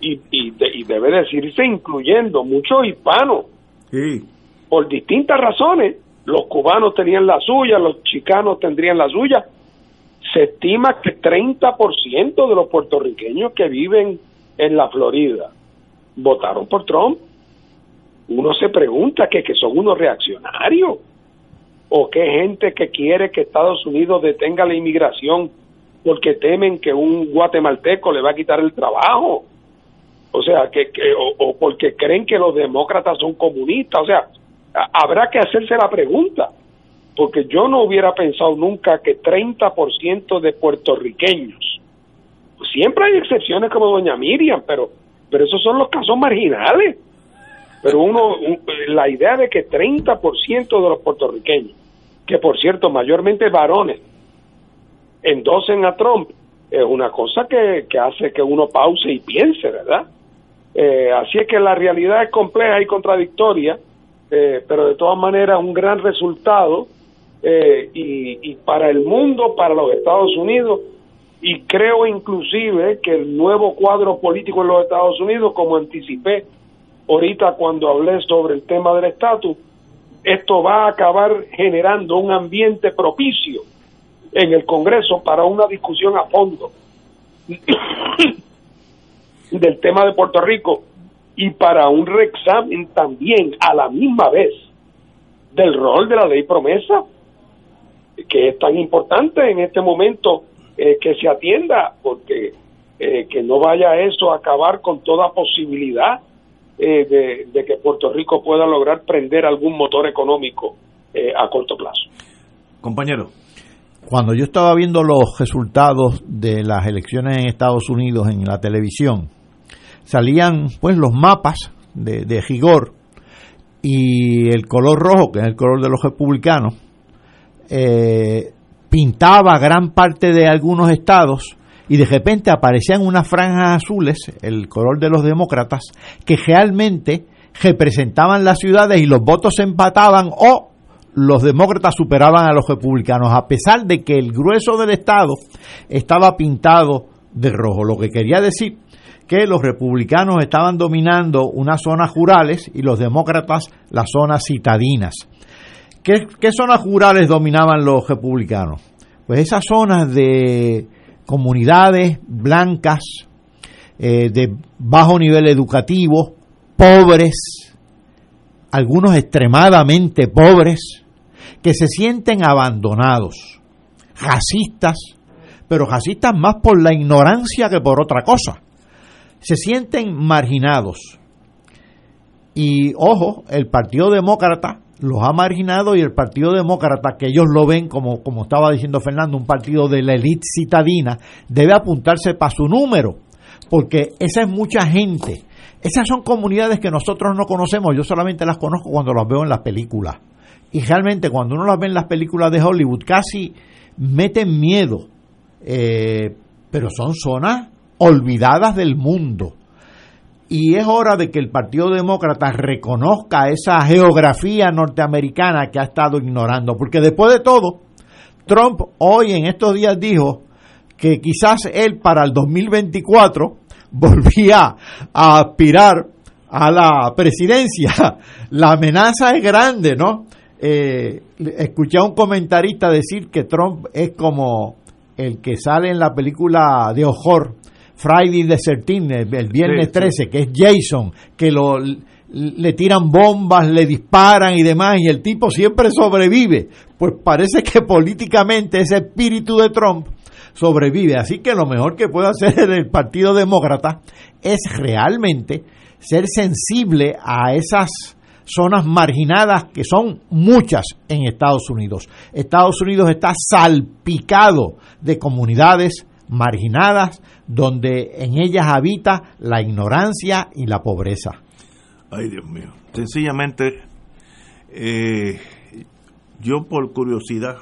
Y, y, debe decirse incluyendo muchos hispanos, por distintas razones. Los cubanos tenían la suya, los chicanos tendrían la suya. Se estima que 30% de los puertorriqueños que viven en la Florida votaron por Trump. Uno se pregunta que, que son unos reaccionarios o que gente que quiere que Estados Unidos detenga la inmigración porque temen que un guatemalteco le va a quitar el trabajo. O sea, que, que o, porque creen que los demócratas son comunistas. O sea, habrá que hacerse la pregunta, porque yo no hubiera pensado nunca que 30% de puertorriqueños siempre hay excepciones como doña Miriam, pero, pero esos son los casos marginales. Pero uno, la idea de que 30% de los puertorriqueños, que por cierto, mayormente varones, endosen a Trump, es una cosa que, que hace que uno pause y piense, ¿verdad? Eh, así es que la realidad es compleja y contradictoria, eh, pero de todas maneras un gran resultado eh, y, y para el mundo, para los Estados Unidos, y creo inclusive que el nuevo cuadro político en los Estados Unidos, como anticipé ahorita cuando hablé sobre el tema del estatus, esto va a acabar generando un ambiente propicio en el Congreso para una discusión a fondo del tema de Puerto Rico y para un reexamen también a la misma vez del rol de la ley promesa, que es tan importante en este momento eh, que se atienda, porque eh, que no vaya eso a acabar con toda posibilidad eh, de, que Puerto Rico pueda lograr prender algún motor económico a corto plazo. Compañero. Cuando yo estaba viendo los resultados de las elecciones en Estados Unidos en la televisión, salían pues los mapas de, de y el color rojo, que es el color de los republicanos, eh, pintaba gran parte de algunos estados y de repente aparecían unas franjas azules, el color de los demócratas, que realmente representaban las ciudades y los votos se empataban o los demócratas superaban a los republicanos, a pesar de que el grueso del estado estaba pintado de rojo, lo que quería decir que los republicanos estaban dominando unas zonas rurales y los demócratas las zonas citadinas. ¿Qué, zonas rurales dominaban los republicanos? Pues esas zonas de comunidades blancas, eh, de bajo nivel educativo, pobres, algunos extremadamente pobres, que se sienten abandonados, racistas, pero racistas más por la ignorancia que por otra cosa. Se sienten marginados. Y ojo, el Partido Demócrata los ha marginado y el Partido Demócrata, que ellos lo ven como, como estaba diciendo Fernando, un partido de la élite citadina, debe apuntarse para su número, porque esa es mucha gente. Esas son comunidades que nosotros no conocemos, yo solamente las conozco cuando las veo en las películas. Y realmente cuando uno las ve en las películas de Hollywood, casi meten miedo, eh, pero son zonas olvidadas del mundo y es hora de que el Partido Demócrata reconozca esa geografía norteamericana que ha estado ignorando, porque después de todo, Trump hoy en estos días dijo que quizás él para el 2024 volvía a aspirar a la presidencia. La amenaza es grande, ¿no? Eh, escuché a un comentarista decir que Trump es como el que sale en la película de horror Friday the 13, el viernes 13, que es Jason, que lo, le tiran bombas, le disparan y demás, y el tipo siempre sobrevive. Pues parece que políticamente ese espíritu de Trump sobrevive. Así que lo mejor que puede hacer el Partido Demócrata es realmente ser sensible a esas zonas marginadas que son muchas en Estados Unidos. Estados Unidos está salpicado de comunidades marginadas, donde en ellas habita la ignorancia y la pobreza. Ay, Dios mío. Sencillamente, eh, yo por curiosidad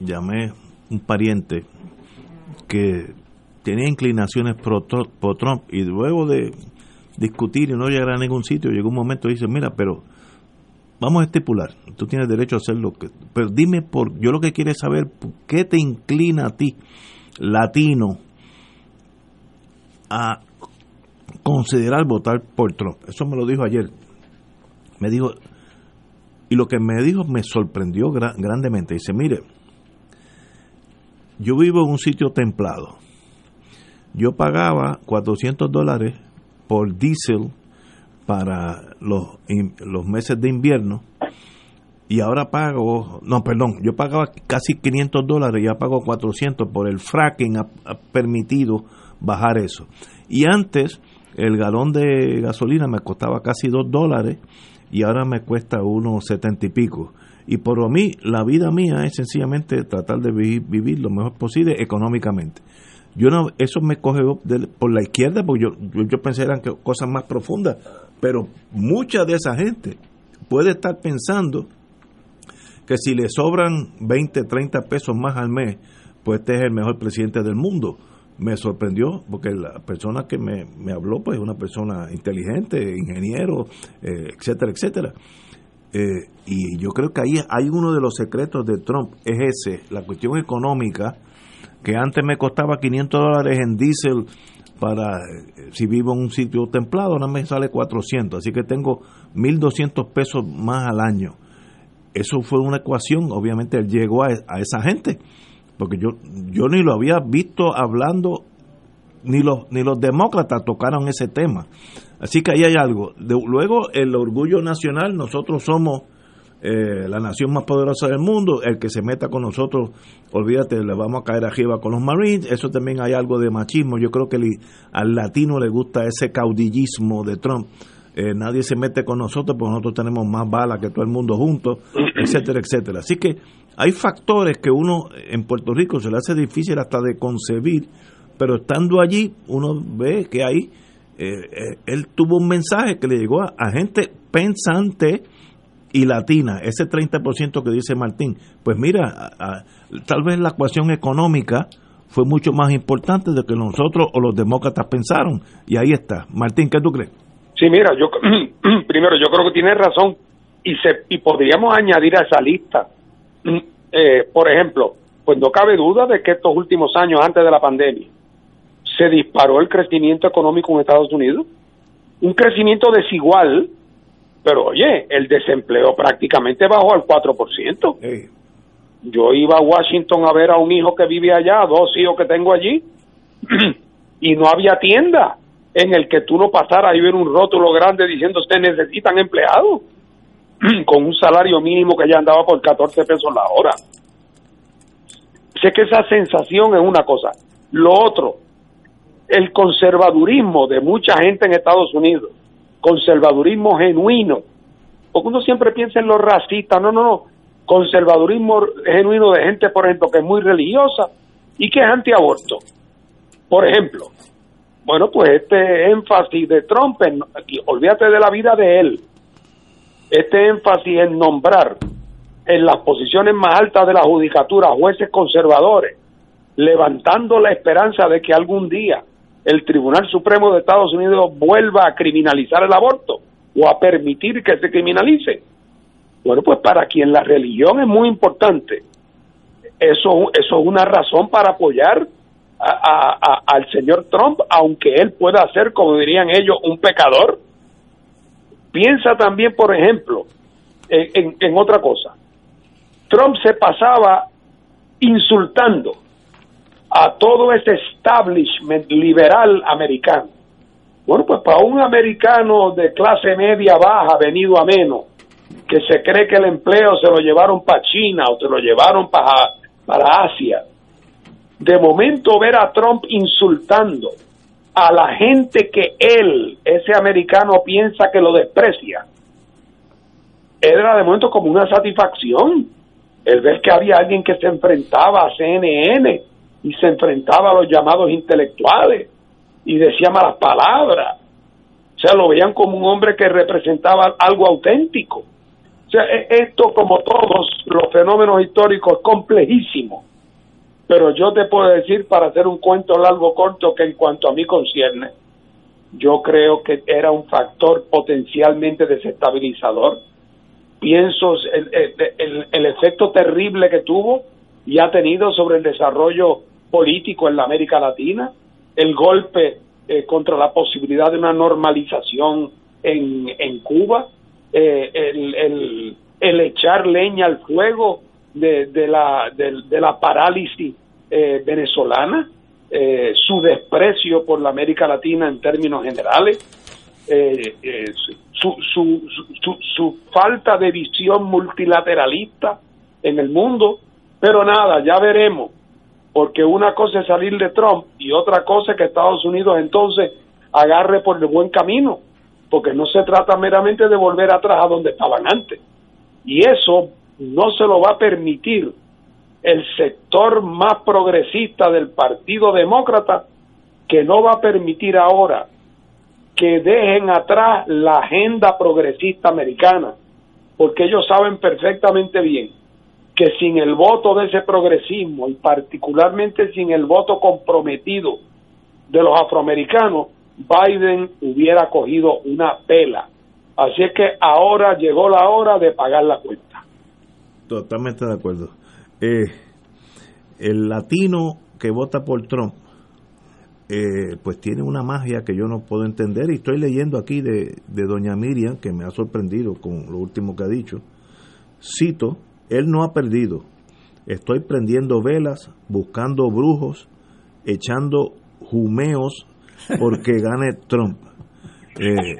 llamé un pariente que tenía inclinaciones pro, Trump y luego de discutir y no llegar a ningún sitio, llegó un momento y dice, mira, pero vamos a estipular, tú tienes derecho a hacer lo que... Pero dime, por yo lo que quiero saber, ¿qué te inclina a ti latino a considerar votar por Trump. Eso me lo dijo ayer. Me dijo, y lo que me dijo me sorprendió grandemente. Dice, mire, yo vivo en un sitio templado. Yo pagaba 400 dólares por diésel para los, los meses de invierno y ahora pago, no, perdón, yo pagaba casi 500 dólares, ya pago 400 por el fracking, ha, permitido bajar eso. Y antes el galón de gasolina me costaba casi 2 dólares y ahora me cuesta unos 70 y pico. Y por mí, la vida mía es sencillamente tratar de vivir, lo mejor posible económicamente. Yo eso me coge por la izquierda, porque yo, yo, yo pensé eran cosas más profundas, pero mucha de esa gente puede estar pensando que si le sobran 20, 30 pesos más al mes, pues este es el mejor presidente del mundo. Me sorprendió porque la persona que me, habló, pues es una persona inteligente, ingeniero, eh, etcétera, etcétera. Eh, y yo creo que ahí hay uno de los secretos de Trump, es ese, la cuestión económica, que antes me costaba 500 dólares en diésel para, eh, si vivo en un sitio templado, ahora me sale 400, así que tengo 1.200 pesos más al año eso fue una ecuación, obviamente él llegó a, esa gente, porque yo, yo ni lo había visto hablando, ni los, ni los demócratas tocaron ese tema. Así que ahí hay algo. luego, el orgullo nacional, nosotros somos eh, la nación más poderosa del mundo, el que se meta con nosotros, olvídate, le vamos a caer arriba con los Marines, eso también hay algo de machismo, yo creo que al latino le gusta ese caudillismo de Trump eh, nadie se mete con nosotros porque nosotros tenemos más balas que todo el mundo juntos, etcétera, etcétera. Así que hay factores que uno en Puerto Rico se le hace difícil hasta de concebir, pero estando allí uno ve que ahí eh, eh, él tuvo un mensaje que le llegó a, gente pensante y latina, ese 30% que dice Martín. Pues mira, tal vez la ecuación económica fue mucho más importante de que nosotros o los demócratas pensaron. Y ahí está. Martín, ¿qué tú crees? Sí, mira, yo primero yo creo que tiene razón y, se, y podríamos añadir a esa lista, mm, eh, por ejemplo, pues no cabe duda de que estos últimos años antes de la pandemia se disparó el crecimiento económico en Estados Unidos, un crecimiento desigual, pero oye, el desempleo prácticamente bajó al 4%. Yo iba a Washington a ver a un hijo que vive allá, dos hijos que tengo allí, y no había tienda en el que tú no pasaras y ver un rótulo grande diciendo ustedes necesitan empleados con un salario mínimo que ya andaba por 14 pesos la hora. Sé que esa sensación es una cosa. Lo otro, el conservadurismo de mucha gente en Estados Unidos, conservadurismo genuino, porque uno siempre piensa en los racistas, no, no, no, conservadurismo genuino de gente, por ejemplo, que es muy religiosa y que es antiaborto. Por ejemplo, bueno, pues este énfasis de Trump, en, olvídate de la vida de él, este énfasis en nombrar en las posiciones más altas de la judicatura jueces conservadores, levantando la esperanza de que algún día el Tribunal Supremo de Estados Unidos vuelva a criminalizar el aborto o a permitir que se criminalice. Bueno, pues para quien la religión es muy importante, eso, eso es una razón para apoyar al señor Trump, aunque él pueda ser, como dirían ellos, un pecador. Piensa también, por ejemplo, en, en otra cosa. Trump se pasaba insultando a todo ese establishment liberal americano. Bueno, pues para un americano de clase media baja, venido a menos, que se cree que el empleo se lo llevaron para China o se lo llevaron para, para Asia, de momento ver a Trump insultando a la gente que él, ese americano, piensa que lo desprecia, era de momento como una satisfacción el ver que había alguien que se enfrentaba a CNN y se enfrentaba a los llamados intelectuales y decía malas palabras. O sea, lo veían como un hombre que representaba algo auténtico. O sea, e, esto, como todos los fenómenos históricos, es complejísimo. Pero yo te puedo decir, para hacer un cuento largo corto, que en cuanto a mí concierne, yo creo que era un factor potencialmente desestabilizador. Pienso el, el, efecto terrible que tuvo y ha tenido sobre el desarrollo político en la América Latina, el golpe eh, contra la posibilidad de una normalización en, en Cuba, eh, el, el, echar leña al fuego de, de, la, de, la parálisis eh, venezolana, su desprecio por la América Latina en términos generales, su, su, su, su, falta de visión multilateralista en el mundo, pero nada, ya veremos, porque una cosa es salir de Trump y otra cosa es que Estados Unidos entonces agarre por el buen camino, porque no se trata meramente de volver atrás a donde estaban antes. Y eso no se lo va a permitir el sector más progresista del Partido Demócrata, que no va a permitir ahora que dejen atrás la agenda progresista americana, porque ellos saben perfectamente bien que sin el voto de ese progresismo y particularmente sin el voto comprometido de los afroamericanos, Biden hubiera cogido una pela. Así es que ahora llegó la hora de pagar la cuenta. Totalmente de acuerdo. Eh, el latino que vota por Trump eh, pues tiene una magia que yo no puedo entender y estoy leyendo aquí de, de doña Miriam que me ha sorprendido con lo último que ha dicho. Cito él no ha perdido. Estoy prendiendo velas buscando brujos echando jumeos porque gane Trump eh,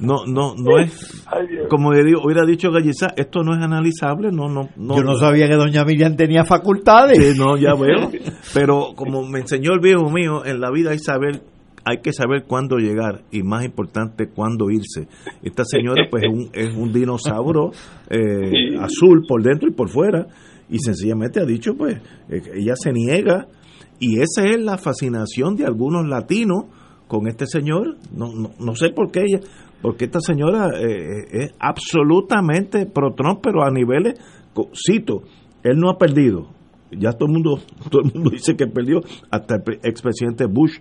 no, no, no es, como hubiera dicho Gallizá, esto no es analizable, no, no, Yo no sabía que doña Miriam tenía facultades. no, ya veo, pero como me enseñó el viejo mío, en la vida hay saber hay que saber cuándo llegar y más importante cuándo irse. Esta señora pues es un, es un dinosaurio eh, azul por dentro y por fuera y sencillamente ha dicho pues eh, ella se niega y esa es la fascinación de algunos latinos con este señor. No, no, no sé por qué ella, porque esta señora eh, eh, es absolutamente pro Trump, pero a niveles, cito, él no ha perdido. Ya todo el mundo, todo el mundo dice que perdió. Hasta el expresidente Bush,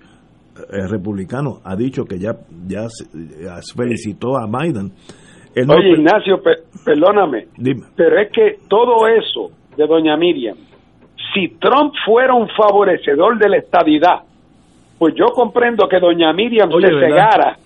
eh, republicano, ha dicho que ya, ya felicitó a Biden. Oye, Ignacio, perdóname, pero es que todo eso de doña Miriam, si Trump fuera un favorecedor de la estadidad, pues yo comprendo que doña Miriam se cegara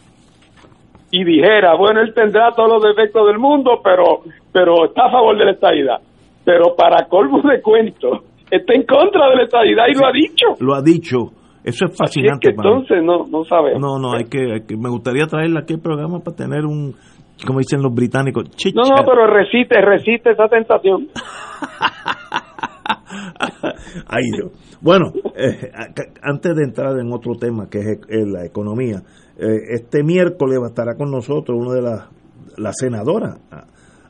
y dijera, bueno, él tendrá todos los defectos del mundo, pero, pero está a favor de la estadidad. Pero para colmo de cuento, está en contra de la estadidad y lo ha dicho. Lo ha dicho. Eso es fascinante. entonces no, no sabemos. No, no, hay que, me gustaría traerla aquí al programa para tener un, como dicen los británicos, No, no, pero resiste, resiste esa tentación. Ay, Bueno, eh, antes de entrar en otro tema que es la economía, eh, este miércoles estará con nosotros una de las la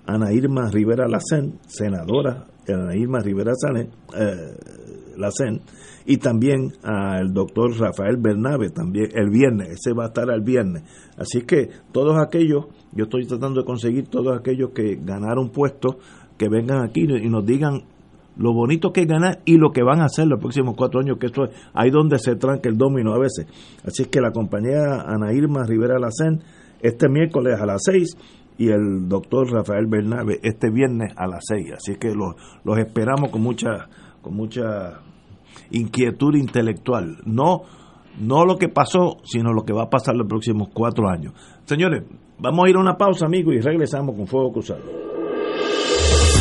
Ana Irma Rivera Lacen, senadora Ana Irma Rivera eh, Lacen, y también al doctor Rafael Bernabe, también el viernes, ese va a estar el viernes. Así que todos aquellos, yo estoy tratando de conseguir todos aquellos que ganaron puestos, que vengan aquí y nos digan lo bonito que es ganar y lo que van a hacer los próximos cuatro años, que esto es ahí donde se tranca el domino a veces. Así es que la compañera Ana Irma Rivera Lacen, este miércoles a las seis y el doctor Rafael Bernabe este viernes a las seis. Así que los, los esperamos con mucha, con mucha inquietud intelectual. No, no lo que pasó, sino lo que va a pasar los próximos cuatro años. Señores, vamos a ir a una pausa, amigos, y regresamos con Fuego Cruzado.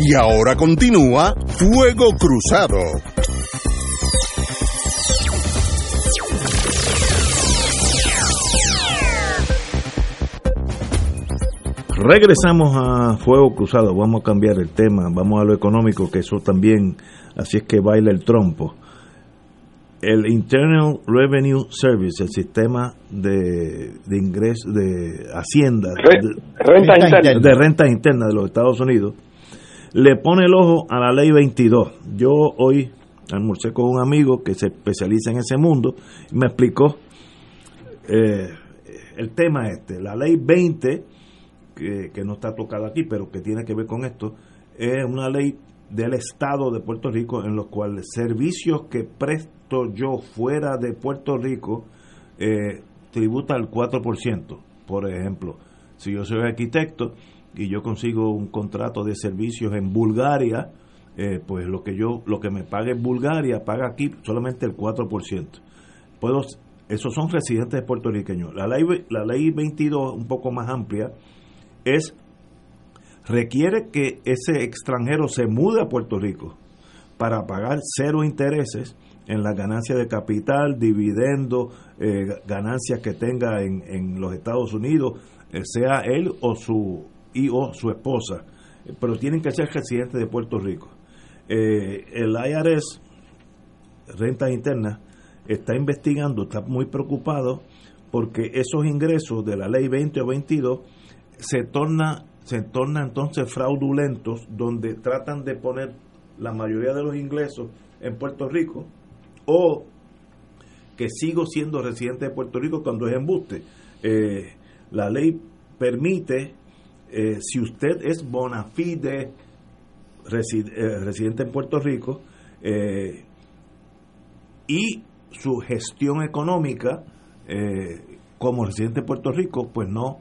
Y ahora continúa Fuego Cruzado. Regresamos a Fuego Cruzado, vamos a cambiar el tema, vamos a lo económico, que eso también, así es que baila el trompo. El Internal Revenue Service, el sistema de, de ingreso, de Hacienda, renta interna. de renta interna de los Estados Unidos, le pone el ojo a la ley 22. Yo hoy almorcé con un amigo que se especializa en ese mundo y me explicó eh, el tema este. La ley 20, que, no está tocada aquí, pero que tiene que ver con esto, es una ley del Estado de Puerto Rico en los cuales servicios que presto yo fuera de Puerto Rico eh, tributa el 4%. Por ejemplo, si yo soy arquitecto, y yo consigo un contrato de servicios en Bulgaria, eh, pues lo que yo lo que me pague en Bulgaria paga aquí solamente el 4%. Puedo esos son residentes puertorriqueños. La ley, la ley 22, un poco más amplia, es requiere que ese extranjero se mude a Puerto Rico para pagar cero intereses en la ganancia de capital, dividendo, eh, ganancias que tenga en, en los Estados Unidos, eh, sea él o su y o su esposa, pero tienen que ser residentes de Puerto Rico. Eh, el IRS, Rentas Internas, está investigando, está muy preocupado porque esos ingresos de la ley 20 o 22 se torna se torna entonces fraudulentos donde tratan de poner la mayoría de los ingresos en Puerto Rico o que sigo siendo residente de Puerto Rico cuando es embuste. Eh, la ley permite, eh, si usted es bona fide eh, residente en Puerto Rico y su gestión económica como residente de Puerto Rico, pues no,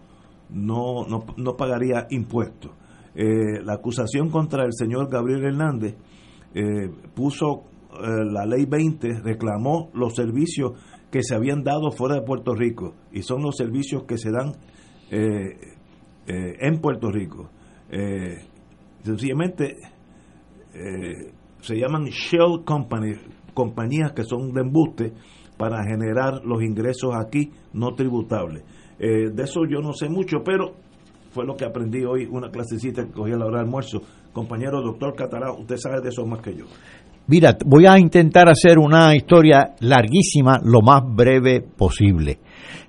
no, no, no pagaría impuestos. la acusación contra el señor Gabriel Hernández puso la ley 20, reclamó los servicios que se habían dado fuera de Puerto Rico y son los servicios que se dan eh, eh, en Puerto Rico. Eh, sencillamente se llaman shell companies, compañías que son de embuste para generar los ingresos aquí no tributables. de eso yo no sé mucho, pero fue lo que aprendí hoy, una clasecita que cogí a la hora de almuerzo. Compañero doctor Catalá, usted sabe de eso más que yo. Mira, voy a intentar hacer una historia larguísima, lo más breve posible.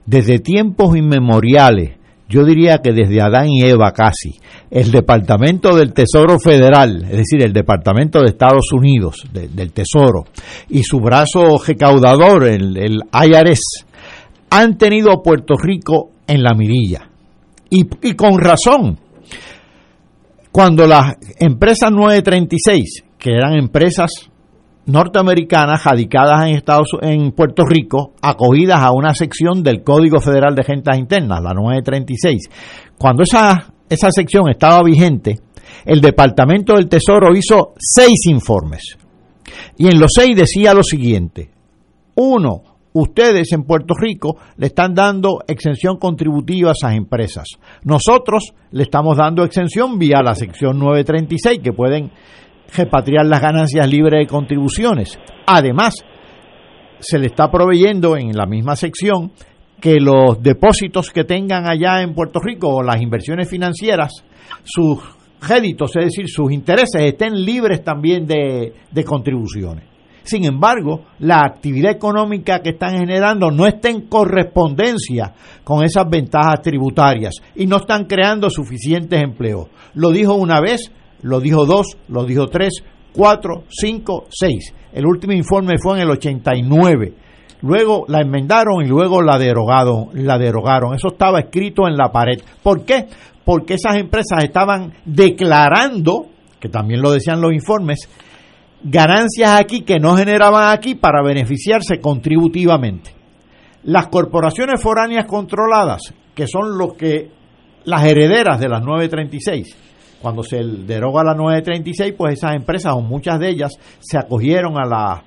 Desde tiempos inmemoriales, yo diría que desde Adán y Eva casi, el Departamento del Tesoro Federal, es decir, el Departamento de Estados Unidos, del Tesoro, y su brazo recaudador, el, el IRS, han tenido a Puerto Rico en la mirilla. Y, y con razón. Cuando las empresas 936 que eran empresas norteamericanas radicadas en Estados en Puerto Rico, acogidas a una sección del Código Federal de Rentas Internas, la 936. Cuando esa, esa sección estaba vigente, el Departamento del Tesoro hizo seis informes. Y en los seis decía lo siguiente. Uno, ustedes en Puerto Rico le están dando exención contributiva a esas empresas. Nosotros le estamos dando exención vía la sección 936, que pueden repatriar las ganancias libres de contribuciones. Además, se le está proveyendo en la misma sección que los depósitos que tengan allá en Puerto Rico o las inversiones financieras, sus créditos, es decir, sus intereses, estén libres también de, de contribuciones. Sin embargo, la actividad económica que están generando no está en correspondencia con esas ventajas tributarias y no están creando suficientes empleos. Lo dijo una vez lo dijo dos, lo dijo tres, cuatro, cinco, seis. El último informe fue en el 89. Luego la enmendaron y luego la derogaron, la derogaron. Eso estaba escrito en la pared. ¿Por qué? Porque esas empresas estaban declarando, que también lo decían los informes, ganancias aquí que no generaban aquí para beneficiarse contributivamente. Las corporaciones foráneas controladas, que son los que las herederas de las 936, cuando se deroga la 936, pues esas empresas o muchas de ellas se acogieron a las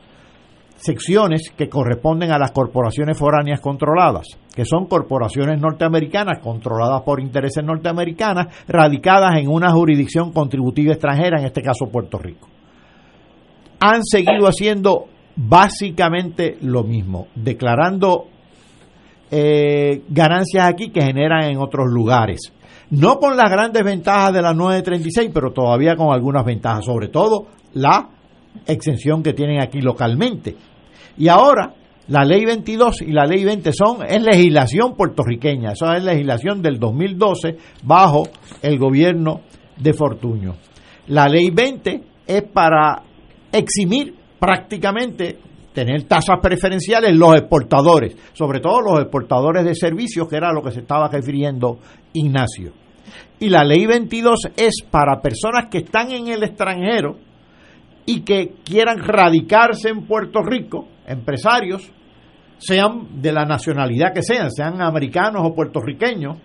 secciones que corresponden a las corporaciones foráneas controladas, que son corporaciones norteamericanas controladas por intereses norteamericanas, radicadas en una jurisdicción contributiva extranjera, en este caso Puerto Rico. Han seguido haciendo básicamente lo mismo, declarando eh, ganancias aquí que generan en otros lugares no con las grandes ventajas de la 936, pero todavía con algunas ventajas, sobre todo la exención que tienen aquí localmente. Y ahora la ley 22 y la ley 20 son es legislación puertorriqueña, eso es legislación del 2012 bajo el gobierno de Fortuño. La ley 20 es para eximir prácticamente tener tasas preferenciales los exportadores, sobre todo los exportadores de servicios, que era lo que se estaba refiriendo Ignacio. Y la ley 22 es para personas que están en el extranjero y que quieran radicarse en Puerto Rico, empresarios, sean de la nacionalidad que sean, sean americanos o puertorriqueños.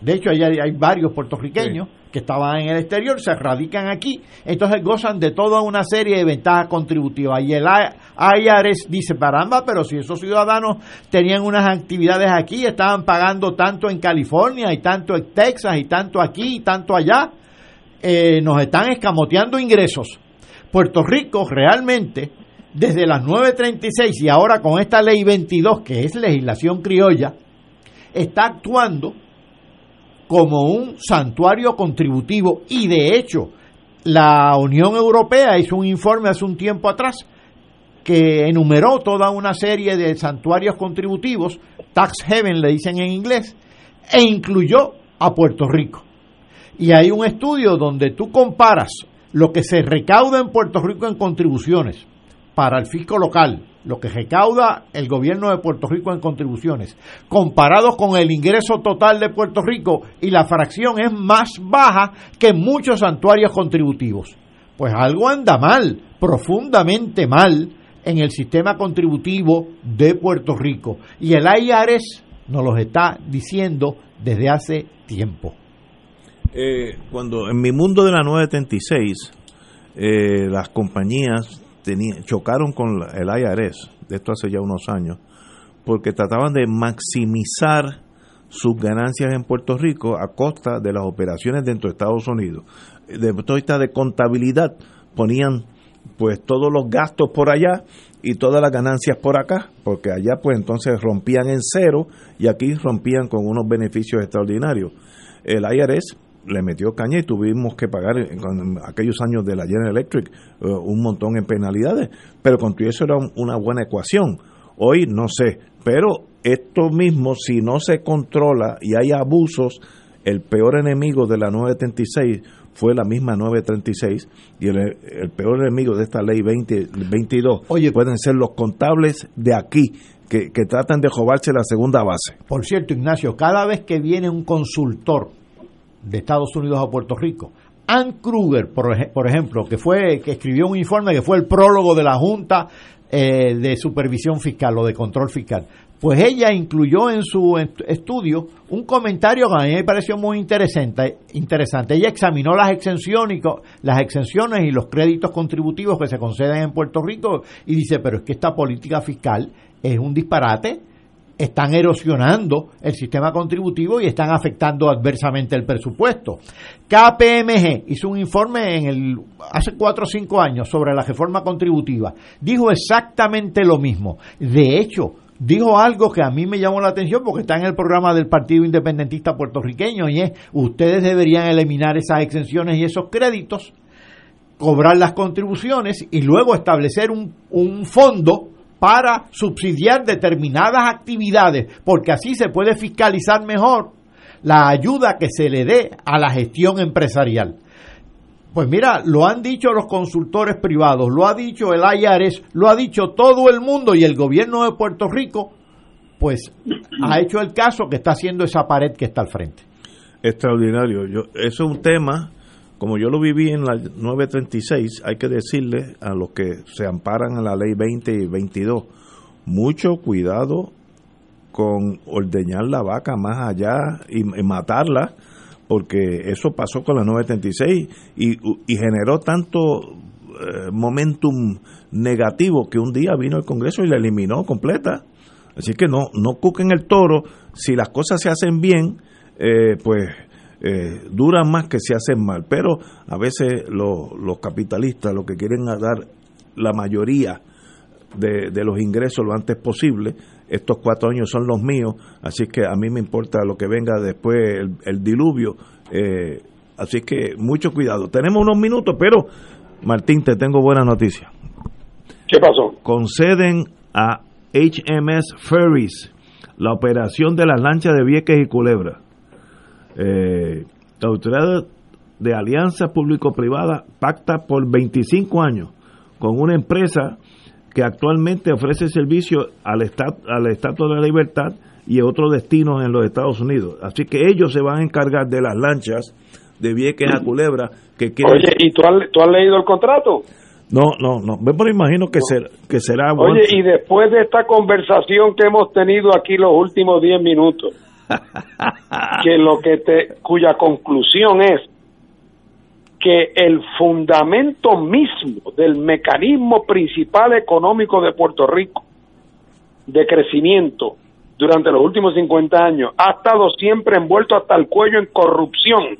De hecho, hay, hay varios puertorriqueños, que estaban en el exterior se radican aquí, entonces gozan de toda una serie de ventajas contributivas. Y el IRS dice, caramba, pero si esos ciudadanos tenían unas actividades aquí, estaban pagando tanto en California y tanto en Texas y tanto aquí y tanto allá, eh, nos están escamoteando ingresos. Puerto Rico realmente, desde las 9.36 y ahora con esta ley 22, que es legislación criolla, está actuando como un santuario contributivo y de hecho la Unión Europea hizo un informe hace un tiempo atrás que enumeró toda una serie de santuarios contributivos, tax heaven le dicen en inglés, e incluyó a Puerto Rico. Y hay un estudio donde tú comparas lo que se recauda en Puerto Rico en contribuciones para el fisco local, lo que recauda el gobierno de Puerto Rico en contribuciones, comparado con el ingreso total de Puerto Rico y la fracción es más baja que muchos santuarios contributivos. Pues algo anda mal, profundamente mal, en el sistema contributivo de Puerto Rico. Y el IRS nos lo está diciendo desde hace tiempo. Eh, cuando en mi mundo de la 936, eh, las compañías chocaron con el IRS, de esto hace ya unos años, porque trataban de maximizar sus ganancias en Puerto Rico a costa de las operaciones dentro de Estados Unidos. De vista de contabilidad, ponían pues todos los gastos por allá y todas las ganancias por acá, porque allá pues entonces rompían en cero y aquí rompían con unos beneficios extraordinarios. El IRS le metió caña y tuvimos que pagar en, aquellos años de la General Electric eh, un montón en penalidades, pero con todo eso era una buena ecuación. Hoy no sé, pero esto mismo, si no se controla y hay abusos, el peor enemigo de la 936 fue la misma 936 y el, peor enemigo de esta ley 2022 Oye, pueden ser los contables de aquí que, que tratan de robarse la segunda base. Por cierto, Ignacio, cada vez que viene un consultor de Estados Unidos a Puerto Rico. Ann Kruger, por, ejemplo, que fue que escribió un informe que fue el prólogo de la Junta eh, de Supervisión Fiscal o de Control Fiscal, pues ella incluyó en su estudio un comentario que a mí me pareció muy interesante. interesante. Ella examinó las exenciones, las exenciones y los créditos contributivos que se conceden en Puerto Rico y dice, pero es que esta política fiscal es un disparate están erosionando el sistema contributivo y están afectando adversamente el presupuesto. KPMG hizo un informe en el, hace cuatro o cinco años sobre la reforma contributiva. Dijo exactamente lo mismo. De hecho, dijo algo que a mí me llamó la atención porque está en el programa del Partido Independentista puertorriqueño y es, ustedes deberían eliminar esas exenciones y esos créditos, cobrar las contribuciones y luego establecer un, un fondo para subsidiar determinadas actividades, porque así se puede fiscalizar mejor la ayuda que se le dé a la gestión empresarial. Pues mira, lo han dicho los consultores privados, lo ha dicho el IARES, lo ha dicho todo el mundo y el gobierno de Puerto Rico, pues ha hecho el caso que está haciendo esa pared que está al frente. Extraordinario. Yo, eso es un tema como yo lo viví en la 936, hay que decirle a los que se amparan en la ley 20 y 22, mucho cuidado con ordeñar la vaca más allá y, matarla, porque eso pasó con la 936 y, y generó tanto eh, momentum negativo que un día vino el Congreso y la eliminó completa. Así que no, no cuquen el toro, si las cosas se hacen bien, eh, pues eh, duran más que se hacen mal, pero a veces los capitalistas lo que quieren es dar la mayoría de, los ingresos lo antes posible. Estos cuatro años son los míos, así que a mí me importa lo que venga después, el, diluvio. Eh, así que mucho cuidado. Tenemos unos minutos, pero Martín, te tengo buena noticia. ¿Qué pasó? Conceden a HMS Ferries la operación de las lanchas de Vieques y Culebra. Eh, la autoridad de alianza público-privada pacta por 25 años con una empresa que actualmente ofrece servicio al, estat, al Estatua de la Libertad y otros destinos en los Estados Unidos. Así que ellos se van a encargar de las lanchas de Vieques a Culebra. Que Oye, ¿y tú has, tú has leído el contrato? No, no, no. Me imagino que, ser, que será... Oye, y después de esta conversación que hemos tenido aquí los últimos 10 minutos, que lo que cuya conclusión es que el fundamento mismo del mecanismo principal económico de Puerto Rico de crecimiento durante los últimos 50 años ha estado siempre envuelto hasta el cuello en corrupción,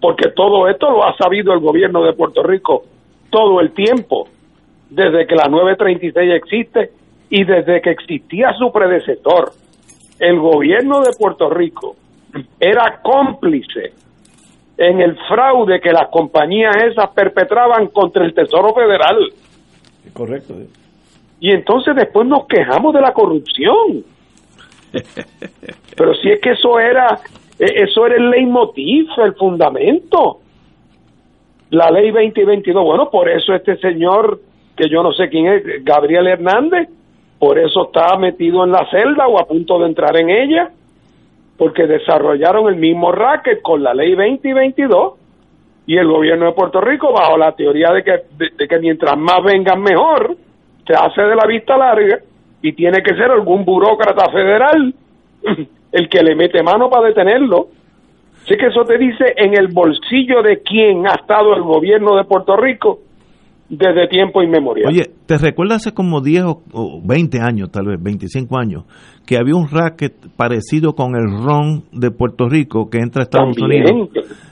porque todo esto lo ha sabido el gobierno de Puerto Rico todo el tiempo, desde que la 936 existe y desde que existía su predecesor. El gobierno de Puerto Rico era cómplice en el fraude que las compañías esas perpetraban contra el Tesoro Federal. Correcto. ¿eh? Y entonces después nos quejamos de la corrupción. Pero si es que eso era e, eso era el leitmotiv, el fundamento. La ley 2022, bueno, por eso este señor, que yo no sé quién es, Gabriel Hernández, por eso está metido en la celda o a punto de entrar en ella, porque desarrollaron el mismo racket con la ley 2022 y el gobierno de Puerto Rico bajo la teoría de que, de que mientras más vengan mejor, se hace de la vista larga y tiene que ser algún burócrata federal el que le mete mano para detenerlo. Así que eso te dice en el bolsillo de quién ha estado el gobierno de Puerto Rico desde tiempo inmemorial. Oye, ¿te recuerdas hace como 10 o 20 años, tal vez 25 años, que había un racket parecido con el ron de Puerto Rico que entra a Estados También. Unidos?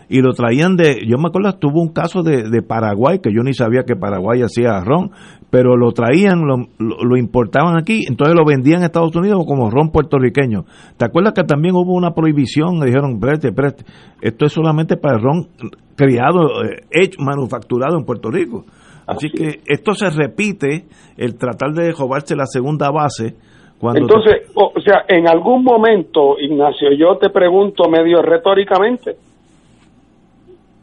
Y lo traían de, yo me acuerdo, tuvo un caso de, de Paraguay, que yo ni sabía que Paraguay hacía ron, pero lo traían, lo, lo, lo importaban aquí, entonces lo vendían en Estados Unidos como ron puertorriqueño. ¿Te acuerdas que también hubo una prohibición? Le dijeron, preste, preste, esto es solamente para el ron criado, eh, hecho, manufacturado en Puerto Rico. Así, que esto se repite, el tratar de robarse la segunda base. Cuando Entonces, o o sea, en algún momento, Ignacio, yo te pregunto medio retóricamente,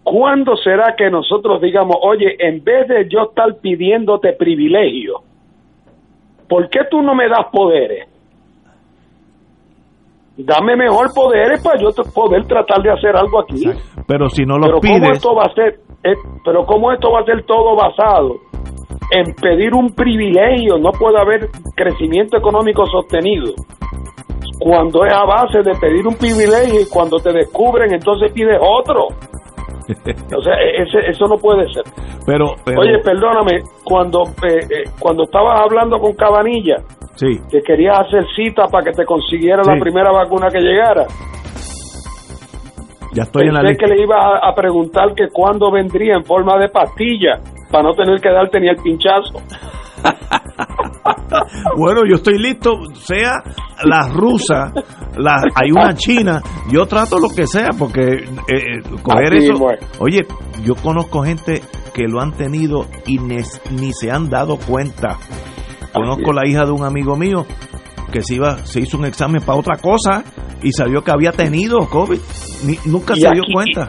¿cuándo será que nosotros digamos, oye, en vez de yo estar pidiéndote privilegio, ¿por qué tú no me das poderes? Dame mejor poderes para yo poder tratar de hacer algo aquí. pero si no los pero cómo pides, esto va a ser, eh, pero cómo esto va a ser todo basado en pedir un privilegio, no puede haber crecimiento económico sostenido. Cuando es a base de pedir un privilegio y cuando te descubren entonces pides otro. O sea, e- ese- eso no puede ser. pero, pero Oye, perdóname, cuando eh, eh, cuando estabas hablando con Cabanilla, sí, que querías hacer cita para que te consiguiera la primera vacuna que llegara, ya estoy en la Pensé lista. que le iba a, preguntar que cuándo vendría en forma de pastilla para no tener que darte ni el pinchazo. Bueno, yo estoy listo, sea la rusa, la, hay una china, yo trato lo que sea, porque eh, eh, coger Así eso. Oye, yo conozco gente que lo han tenido y ni se han dado cuenta. Conozco la hija de un amigo mío que se iba, se hizo un examen para otra cosa y salió que había tenido COVID. Ni- nunca Y se dio cuenta.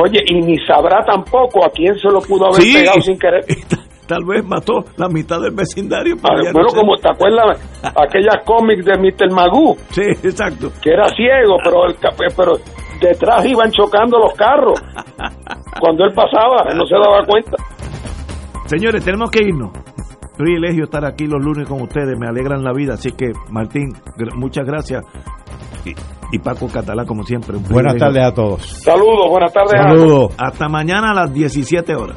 Oye, y ni sabrá tampoco a quién se lo pudo haber Sí. pegado sin querer. Tal vez mató la mitad del vecindario. Ah, pero ya no bueno, como te acuerdas aquellas cómics de Mr. Magoo, Sí, exacto. que era ciego, pero el, pero detrás iban chocando los carros. Cuando él pasaba, él no se daba cuenta. Señores, tenemos que irnos. Privilegio estar aquí los lunes con ustedes, me alegran la vida. Así que, Martín, gr- muchas gracias. Y, y Paco Catalá, como siempre. un Buenas tardes a todos. Saludos, buenas tardes. a. Saludos. Hasta mañana a las 17 horas.